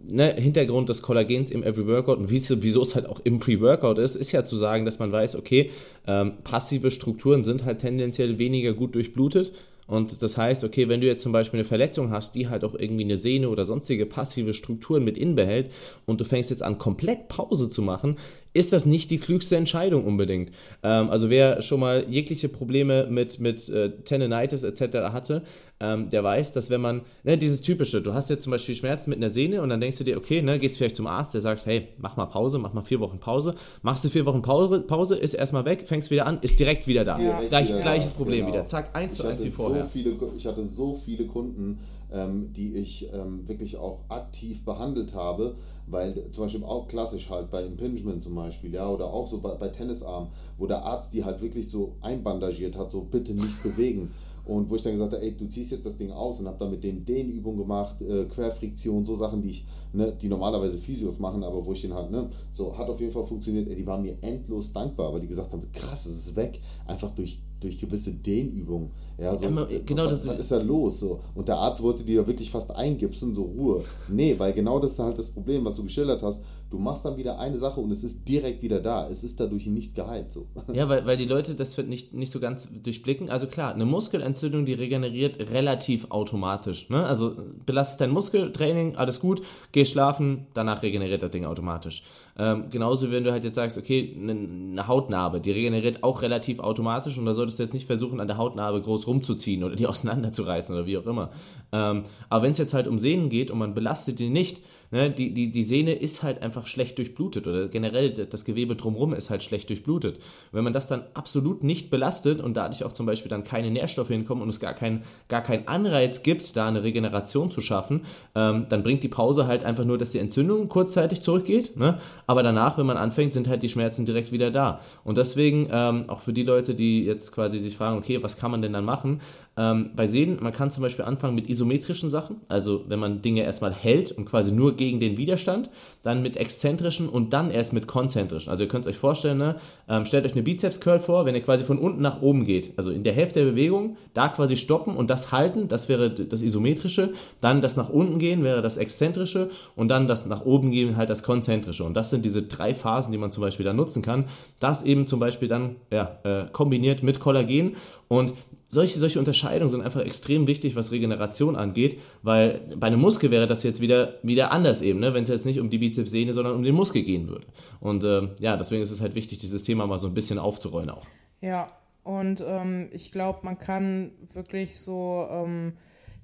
S1: ne, Hintergrund des Kollagens im Every Workout und wieso es halt auch im Pre-Workout ist, ist ja zu sagen, dass man weiß, okay, ähm, passive Strukturen sind halt tendenziell weniger gut durchblutet und das heißt, okay, wenn du jetzt zum Beispiel eine Verletzung hast, die halt auch irgendwie eine Sehne oder sonstige passive Strukturen mit inbehält und du fängst jetzt an, komplett Pause zu machen, ist das nicht die klügste Entscheidung unbedingt. Ähm, also wer schon mal jegliche Probleme mit, mit äh, Tendinitis etc. hatte, ähm, der weiß, dass wenn man, ne, dieses typische, du hast jetzt zum Beispiel Schmerzen mit einer Sehne und dann denkst du dir, okay, ne, gehst vielleicht zum Arzt, der sagt, hey, mach mal Pause, mach mal vier Wochen Pause, machst du vier Wochen Pause, Pause ist erstmal weg, fängst wieder an, ist direkt wieder da. Direkt Gleich, wieder gleiches da, Problem genau. wieder, zack, eins zu eins wie vorher.
S3: So viele, ich hatte so viele Kunden, ähm, die ich ähm, wirklich auch aktiv behandelt habe, weil zum Beispiel auch klassisch halt bei Impingement zum Beispiel, ja, oder auch so bei, bei Tennisarm, wo der Arzt die halt wirklich so einbandagiert hat, so bitte nicht bewegen. Und wo ich dann gesagt habe, ey, du ziehst jetzt das Ding aus und habe dann mit denen Dehnübungen gemacht, äh, Querfriktion, so Sachen, die ich, ne, die normalerweise Physios machen, aber wo ich den halt, ne, so hat auf jeden Fall funktioniert. Ey, die waren mir endlos dankbar, weil die gesagt haben, krass, es ist weg, einfach durch, durch gewisse Dehnübungen. Ja, so, ja, genau was, das was ist da los? So. Und der Arzt wollte die da wirklich fast eingipsen, so Ruhe. Nee, weil genau das ist halt das Problem, was du geschildert hast. Du machst dann wieder eine Sache und es ist direkt wieder da. Es ist dadurch nicht geheilt. So.
S1: Ja, weil, weil die Leute das nicht, nicht so ganz durchblicken. Also klar, eine Muskelentzündung, die regeneriert relativ automatisch. Ne? Also belastest dein Muskeltraining, alles gut, geh schlafen, danach regeneriert das Ding automatisch. Ähm, genauso, wenn du halt jetzt sagst, okay, eine Hautnarbe, die regeneriert auch relativ automatisch und da solltest du jetzt nicht versuchen, an der Hautnarbe groß rumzuziehen oder die auseinanderzureißen oder wie auch immer. Ähm, aber wenn es jetzt halt um Sehnen geht und man belastet die nicht, Ne, die, die, die Sehne ist halt einfach schlecht durchblutet oder generell das Gewebe drumherum ist halt schlecht durchblutet. Wenn man das dann absolut nicht belastet und dadurch auch zum Beispiel dann keine Nährstoffe hinkommen und es gar keinen gar kein Anreiz gibt, da eine Regeneration zu schaffen, ähm, dann bringt die Pause halt einfach nur, dass die Entzündung kurzzeitig zurückgeht. Ne? Aber danach, wenn man anfängt, sind halt die Schmerzen direkt wieder da. Und deswegen ähm, auch für die Leute, die jetzt quasi sich fragen, okay, was kann man denn dann machen? Ähm, bei Sehnen, man kann zum Beispiel anfangen mit isometrischen Sachen, also wenn man Dinge erstmal hält und quasi nur gegen den Widerstand, dann mit exzentrischen und dann erst mit konzentrischen. Also ihr könnt euch vorstellen, ne? ähm, stellt euch eine Bizeps-Curl vor, wenn ihr quasi von unten nach oben geht, also in der Hälfte der Bewegung, da quasi stoppen und das halten, das wäre das isometrische, dann das nach unten gehen wäre das exzentrische und dann das nach oben gehen halt das konzentrische. Und das sind diese drei Phasen, die man zum Beispiel dann nutzen kann. Das eben zum Beispiel dann ja, äh, kombiniert mit Kollagen und solche, solche Unterscheidungen sind einfach extrem wichtig, was Regeneration angeht, weil bei einem Muskel wäre das jetzt wieder, wieder anders eben, ne? wenn es jetzt nicht um die Bizepssehne, sondern um den Muskel gehen würde. Und äh, ja, deswegen ist es halt wichtig, dieses Thema mal so ein bisschen aufzurollen auch.
S2: Ja, und ähm, ich glaube, man kann wirklich so ähm,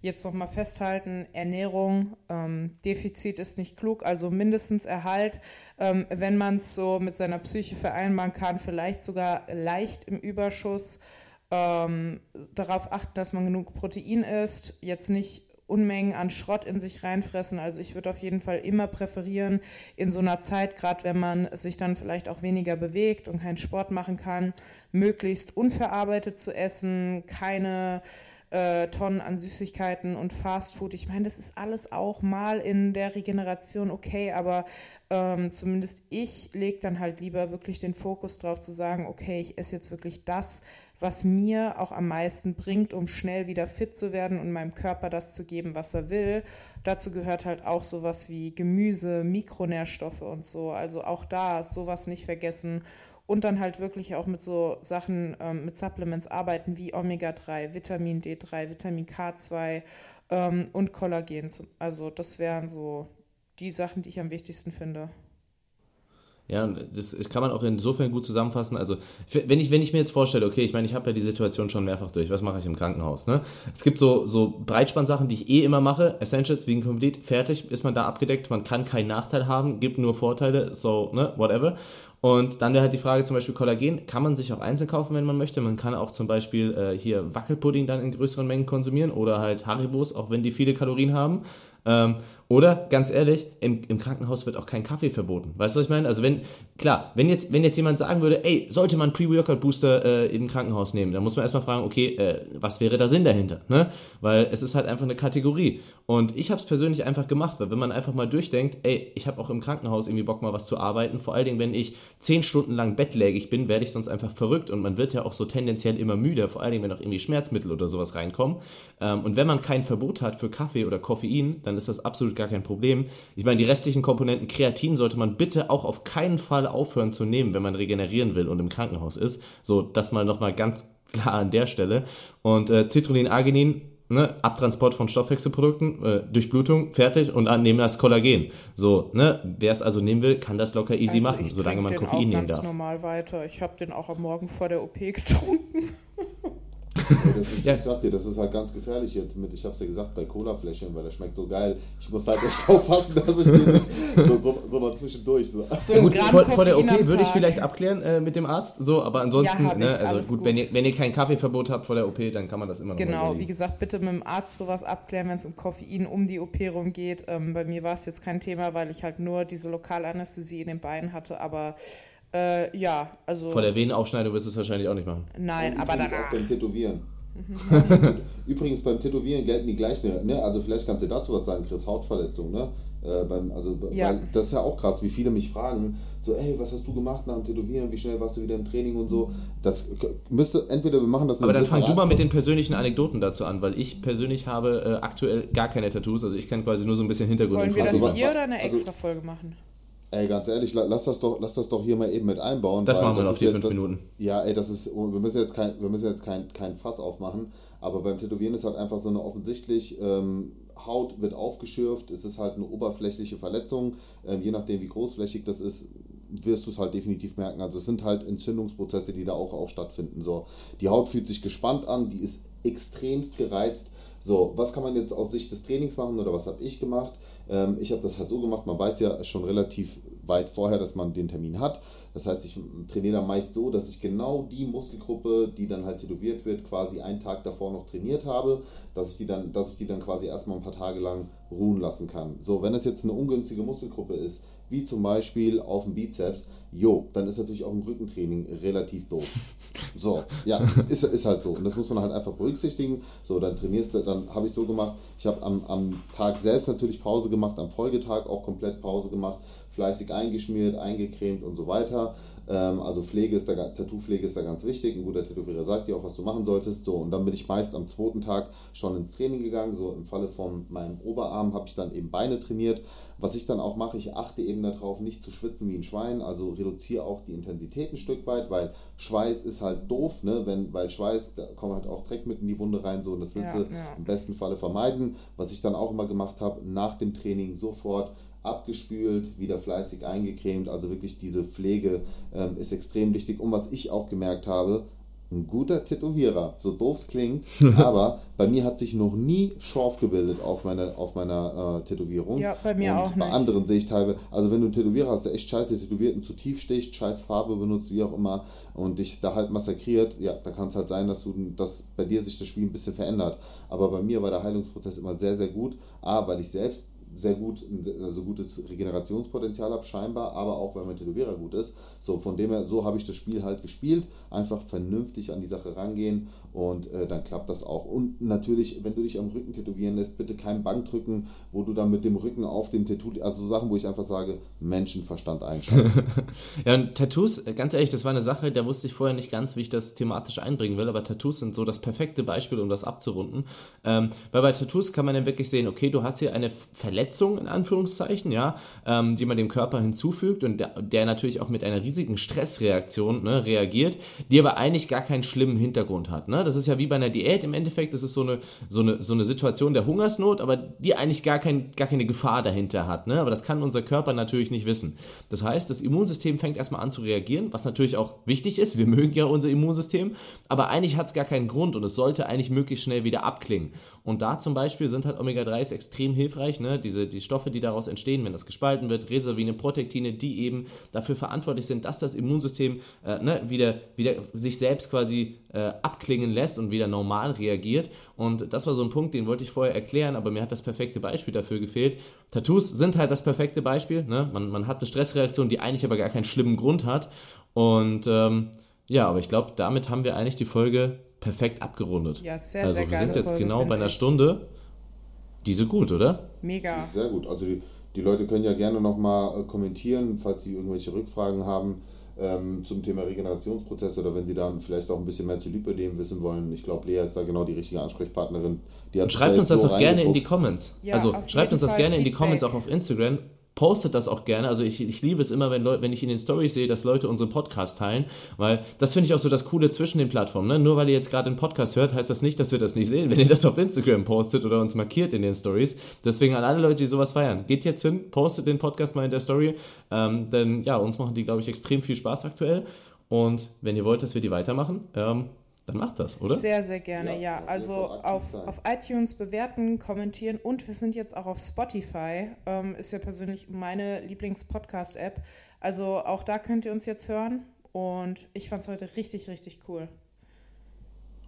S2: jetzt nochmal festhalten, Ernährung, ähm, Defizit ist nicht klug, also mindestens Erhalt, ähm, wenn man es so mit seiner Psyche vereinbaren kann, vielleicht sogar leicht im Überschuss ähm, darauf achten, dass man genug Protein isst, jetzt nicht Unmengen an Schrott in sich reinfressen. Also ich würde auf jeden Fall immer präferieren, in so einer Zeit, gerade wenn man sich dann vielleicht auch weniger bewegt und keinen Sport machen kann, möglichst unverarbeitet zu essen, keine äh, Tonnen an Süßigkeiten und Fastfood. Ich meine, das ist alles auch mal in der Regeneration okay, aber ähm, zumindest ich lege dann halt lieber wirklich den Fokus drauf zu sagen, okay, ich esse jetzt wirklich das, was mir auch am meisten bringt, um schnell wieder fit zu werden und meinem Körper das zu geben, was er will. Dazu gehört halt auch sowas wie Gemüse, Mikronährstoffe und so. Also auch da sowas nicht vergessen. Und dann halt wirklich auch mit so Sachen, ähm, mit Supplements arbeiten wie Omega-3, Vitamin D3, Vitamin K2 ähm, und Kollagen. Also das wären so die Sachen, die ich am wichtigsten finde.
S1: Ja, das kann man auch insofern gut zusammenfassen. Also, wenn ich, wenn ich mir jetzt vorstelle, okay, ich meine, ich habe ja die Situation schon mehrfach durch, was mache ich im Krankenhaus? Ne? Es gibt so, so Breitspannsachen, die ich eh immer mache, Essentials, Vegan Complete, fertig, ist man da abgedeckt, man kann keinen Nachteil haben, gibt nur Vorteile, so, ne, whatever. Und dann wäre halt die Frage zum Beispiel Kollagen, kann man sich auch einzeln kaufen, wenn man möchte. Man kann auch zum Beispiel äh, hier Wackelpudding dann in größeren Mengen konsumieren oder halt Haribos, auch wenn die viele Kalorien haben. Ähm, oder, ganz ehrlich, im, im Krankenhaus wird auch kein Kaffee verboten. Weißt du, was ich meine? Also wenn, klar, wenn jetzt, wenn jetzt jemand sagen würde, ey, sollte man Pre-Workout-Booster äh, im Krankenhaus nehmen, dann muss man erstmal fragen, okay, äh, was wäre da Sinn dahinter? Ne? Weil es ist halt einfach eine Kategorie. Und ich habe es persönlich einfach gemacht, weil wenn man einfach mal durchdenkt, ey, ich habe auch im Krankenhaus irgendwie Bock mal was zu arbeiten, vor allen Dingen, wenn ich zehn Stunden lang bettlägig bin, werde ich sonst einfach verrückt und man wird ja auch so tendenziell immer müder, vor allen Dingen, wenn auch irgendwie Schmerzmittel oder sowas reinkommen. Ähm, und wenn man kein Verbot hat für Kaffee oder Koffein, dann ist das absolut gar kein Problem. Ich meine, die restlichen Komponenten Kreatin sollte man bitte auch auf keinen Fall aufhören zu nehmen, wenn man regenerieren will und im Krankenhaus ist. So, das mal nochmal ganz klar an der Stelle. Und äh, Citrullin, Arginin, ne, Abtransport von Stoffwechselprodukten, äh, Durchblutung, fertig und dann nehmen das Kollagen. So, ne, wer es also nehmen will, kann das locker easy also machen, solange man Koffein nehmen darf. Ich ganz
S2: normal weiter. Ich habe den auch am Morgen vor der OP getrunken.
S3: Ist, ja. Ich sag dir, das ist halt ganz gefährlich jetzt mit, ich hab's ja gesagt, bei Cola-Fläschchen, weil der schmeckt so geil. Ich muss halt echt aufpassen, dass ich den nicht so, so, so mal zwischendurch so. so
S1: gut, vor, vor, der OP würde ich vielleicht abklären äh, mit dem Arzt, so, aber ansonsten, ja, ne, also gut, gut, Wenn, ihr, wenn ihr kein Kaffeeverbot habt vor der OP, dann kann man das immer noch
S2: Genau, wie gesagt, bitte mit dem Arzt sowas abklären, wenn es um Koffein um die OP rumgeht. Ähm, bei mir war es jetzt kein Thema, weil ich halt nur diese Lokalanästhesie in den Beinen hatte, aber äh, ja, also.
S1: Vor der Venenaufschneidung wirst du es wahrscheinlich auch nicht machen.
S2: Nein, aber danach.
S3: Auch beim Tätowieren. Übrigens beim Tätowieren gelten die gleichen, ne? Also vielleicht kannst du dazu was sagen, Chris, Hautverletzung, ne? Äh, beim, also, ja. weil das ist ja auch krass, wie viele mich fragen, so, ey, was hast du gemacht nach dem Tätowieren, wie schnell warst du wieder im Training und so. Das müsste, entweder wir machen das
S1: Aber dann fang du mal mit den persönlichen Anekdoten dazu an, weil ich persönlich habe äh, aktuell gar keine Tattoos, also ich kann quasi nur so ein bisschen Hintergrund.
S2: Wollen wir das also, hier oder eine also extra Folge machen?
S3: Ey, ganz ehrlich, lass das doch, lass das doch hier mal eben mit einbauen.
S1: Das machen wir noch die fünf Minuten.
S3: Ja, ey, das ist, wir müssen jetzt kein, wir müssen jetzt kein, kein Fass aufmachen, aber beim Tätowieren ist halt einfach so eine offensichtlich, ähm, Haut wird aufgeschürft, es ist halt eine oberflächliche Verletzung, ähm, je nachdem wie großflächig das ist, wirst du es halt definitiv merken. Also es sind halt Entzündungsprozesse, die da auch, auch stattfinden. So, die Haut fühlt sich gespannt an, die ist extremst gereizt. So, was kann man jetzt aus Sicht des Trainings machen oder was habe ich gemacht? Ähm, ich habe das halt so gemacht, man weiß ja schon relativ weit vorher, dass man den Termin hat. Das heißt, ich trainiere dann meist so, dass ich genau die Muskelgruppe, die dann halt tätowiert wird, quasi einen Tag davor noch trainiert habe, dass ich die dann, dass ich die dann quasi erstmal ein paar Tage lang ruhen lassen kann. So, wenn es jetzt eine ungünstige Muskelgruppe ist, wie zum Beispiel auf dem Bizeps, jo, dann ist natürlich auch ein Rückentraining relativ doof. So, ja, ist, ist halt so. Und das muss man halt einfach berücksichtigen. So, dann trainierst du, dann habe ich so gemacht, ich habe am, am Tag selbst natürlich Pause gemacht, am Folgetag auch komplett Pause gemacht, fleißig eingeschmiert, eingecremt und so weiter. Ähm, also Pflege ist da, Tattoo-Pflege ist da ganz wichtig. Ein guter Tätowierer sagt dir auch, was du machen solltest. So, und dann bin ich meist am zweiten Tag schon ins Training gegangen. So im Falle von meinem Oberarm habe ich dann eben Beine trainiert. Was ich dann auch mache, ich achte eben darauf, nicht zu schwitzen wie ein Schwein. Also reduziere auch die Intensität ein Stück weit, weil Schweiß ist halt doof, ne? Wenn, weil Schweiß, da kommt halt auch Dreck mit in die Wunde rein. So, und das willst ja, du ja. im besten Falle vermeiden. Was ich dann auch immer gemacht habe, nach dem Training sofort abgespült, wieder fleißig eingecremt. Also wirklich diese Pflege ähm, ist extrem wichtig. Und was ich auch gemerkt habe, ein guter Tätowierer, so doof es klingt, aber bei mir hat sich noch nie Schorf gebildet auf meiner, auf meiner äh, Tätowierung.
S2: Ja, bei mir
S3: und
S2: auch.
S3: Bei nicht. anderen sehe ich teilweise, also wenn du einen Tätowierer hast, der echt scheiße tätowiert und zu tief sticht, scheiß Farbe benutzt, wie auch immer, und dich da halt massakriert, ja, da kann es halt sein, dass du dass bei dir sich das Spiel ein bisschen verändert. Aber bei mir war der Heilungsprozess immer sehr, sehr gut. A, weil ich selbst sehr gut, also gutes Regenerationspotenzial habe, scheinbar, aber auch weil mein Tätowierer gut ist. So, von dem her, so habe ich das Spiel halt gespielt. Einfach vernünftig an die Sache rangehen und äh, dann klappt das auch. Und natürlich, wenn du dich am Rücken tätowieren lässt, bitte kein Bankdrücken, wo du dann mit dem Rücken auf dem Tattoo, also so Sachen, wo ich einfach sage, Menschenverstand einschalten.
S1: ja, und Tattoos, äh, ganz ehrlich, das war eine Sache, da wusste ich vorher nicht ganz, wie ich das thematisch einbringen will, aber Tattoos sind so das perfekte Beispiel, um das abzurunden. Ähm, weil bei Tattoos kann man dann wirklich sehen, okay, du hast hier eine Verletzung, in Anführungszeichen, ja, ähm, die man dem Körper hinzufügt und der, der natürlich auch mit einer riesigen Stressreaktion ne, reagiert, die aber eigentlich gar keinen schlimmen Hintergrund hat. Ne? Das ist ja wie bei einer Diät im Endeffekt. Das ist so eine, so eine, so eine Situation der Hungersnot, aber die eigentlich gar, kein, gar keine Gefahr dahinter hat. Ne? Aber das kann unser Körper natürlich nicht wissen. Das heißt, das Immunsystem fängt erstmal an zu reagieren, was natürlich auch wichtig ist. Wir mögen ja unser Immunsystem, aber eigentlich hat es gar keinen Grund und es sollte eigentlich möglichst schnell wieder abklingen. Und da zum Beispiel sind halt Omega-3s extrem hilfreich. Ne? Diese, die Stoffe, die daraus entstehen, wenn das gespalten wird, Reservine, Protektine, die eben dafür verantwortlich sind, dass das Immunsystem äh, ne, wieder, wieder sich selbst quasi äh, abklingen lässt und wieder normal reagiert. Und das war so ein Punkt, den wollte ich vorher erklären, aber mir hat das perfekte Beispiel dafür gefehlt. Tattoos sind halt das perfekte Beispiel. Ne? Man, man hat eine Stressreaktion, die eigentlich aber gar keinen schlimmen Grund hat. Und ähm, ja, aber ich glaube, damit haben wir eigentlich die Folge perfekt abgerundet. Ja, sehr, also, sehr wir sind jetzt Folge, genau bei einer ich. Stunde. Diese gut, oder?
S3: Mega. Sehr gut. Also die, die Leute können ja gerne nochmal äh, kommentieren, falls sie irgendwelche Rückfragen haben ähm, zum Thema Regenerationsprozess oder wenn Sie dann vielleicht auch ein bisschen mehr zu Lipödem wissen wollen. Ich glaube, Lea ist da genau die richtige Ansprechpartnerin. Die
S1: schreibt uns das so auch gerne in die Comments. Ja, also schreibt uns das gerne Feedback. in die Comments auch auf Instagram postet das auch gerne. Also ich, ich liebe es immer, wenn, Leute, wenn ich in den Stories sehe, dass Leute unseren Podcast teilen, weil das finde ich auch so das Coole zwischen den Plattformen. Ne? Nur weil ihr jetzt gerade einen Podcast hört, heißt das nicht, dass wir das nicht sehen, wenn ihr das auf Instagram postet oder uns markiert in den Stories. Deswegen an alle Leute, die sowas feiern, geht jetzt hin, postet den Podcast mal in der Story, ähm, denn ja, uns machen die, glaube ich, extrem viel Spaß aktuell. Und wenn ihr wollt, dass wir die weitermachen, ähm, dann macht das, oder?
S2: Sehr, sehr gerne, ja. ja. Also auf, auf iTunes bewerten, kommentieren und wir sind jetzt auch auf Spotify. Ähm, ist ja persönlich meine Lieblings-Podcast-App. Also auch da könnt ihr uns jetzt hören und ich fand es heute richtig, richtig cool.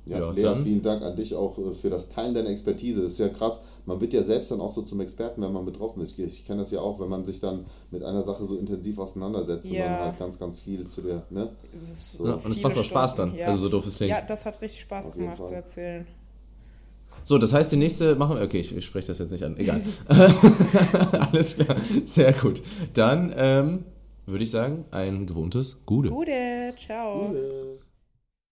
S3: Ja, ja Lea, dann. vielen Dank an dich auch äh, für das Teilen deiner Expertise. Das ist ja krass. Man wird ja selbst dann auch so zum Experten, wenn man betroffen ist. Ich, kenne das ja auch, wenn man sich dann mit einer Sache so intensiv auseinandersetzt ja. und dann halt ganz, ganz viel zu der. Ne?
S1: So ja, und es macht auch Spaß dann. Ja. Also so doof ist
S2: Ja, das hat richtig Spaß Auf gemacht zu erzählen.
S1: So, das heißt, die nächste machen wir. Okay, ich, ich spreche das jetzt nicht an. Egal. Alles klar. Sehr gut. Dann ähm, würde ich sagen, ein gewohntes Gude.
S2: Gude, ciao. Gude.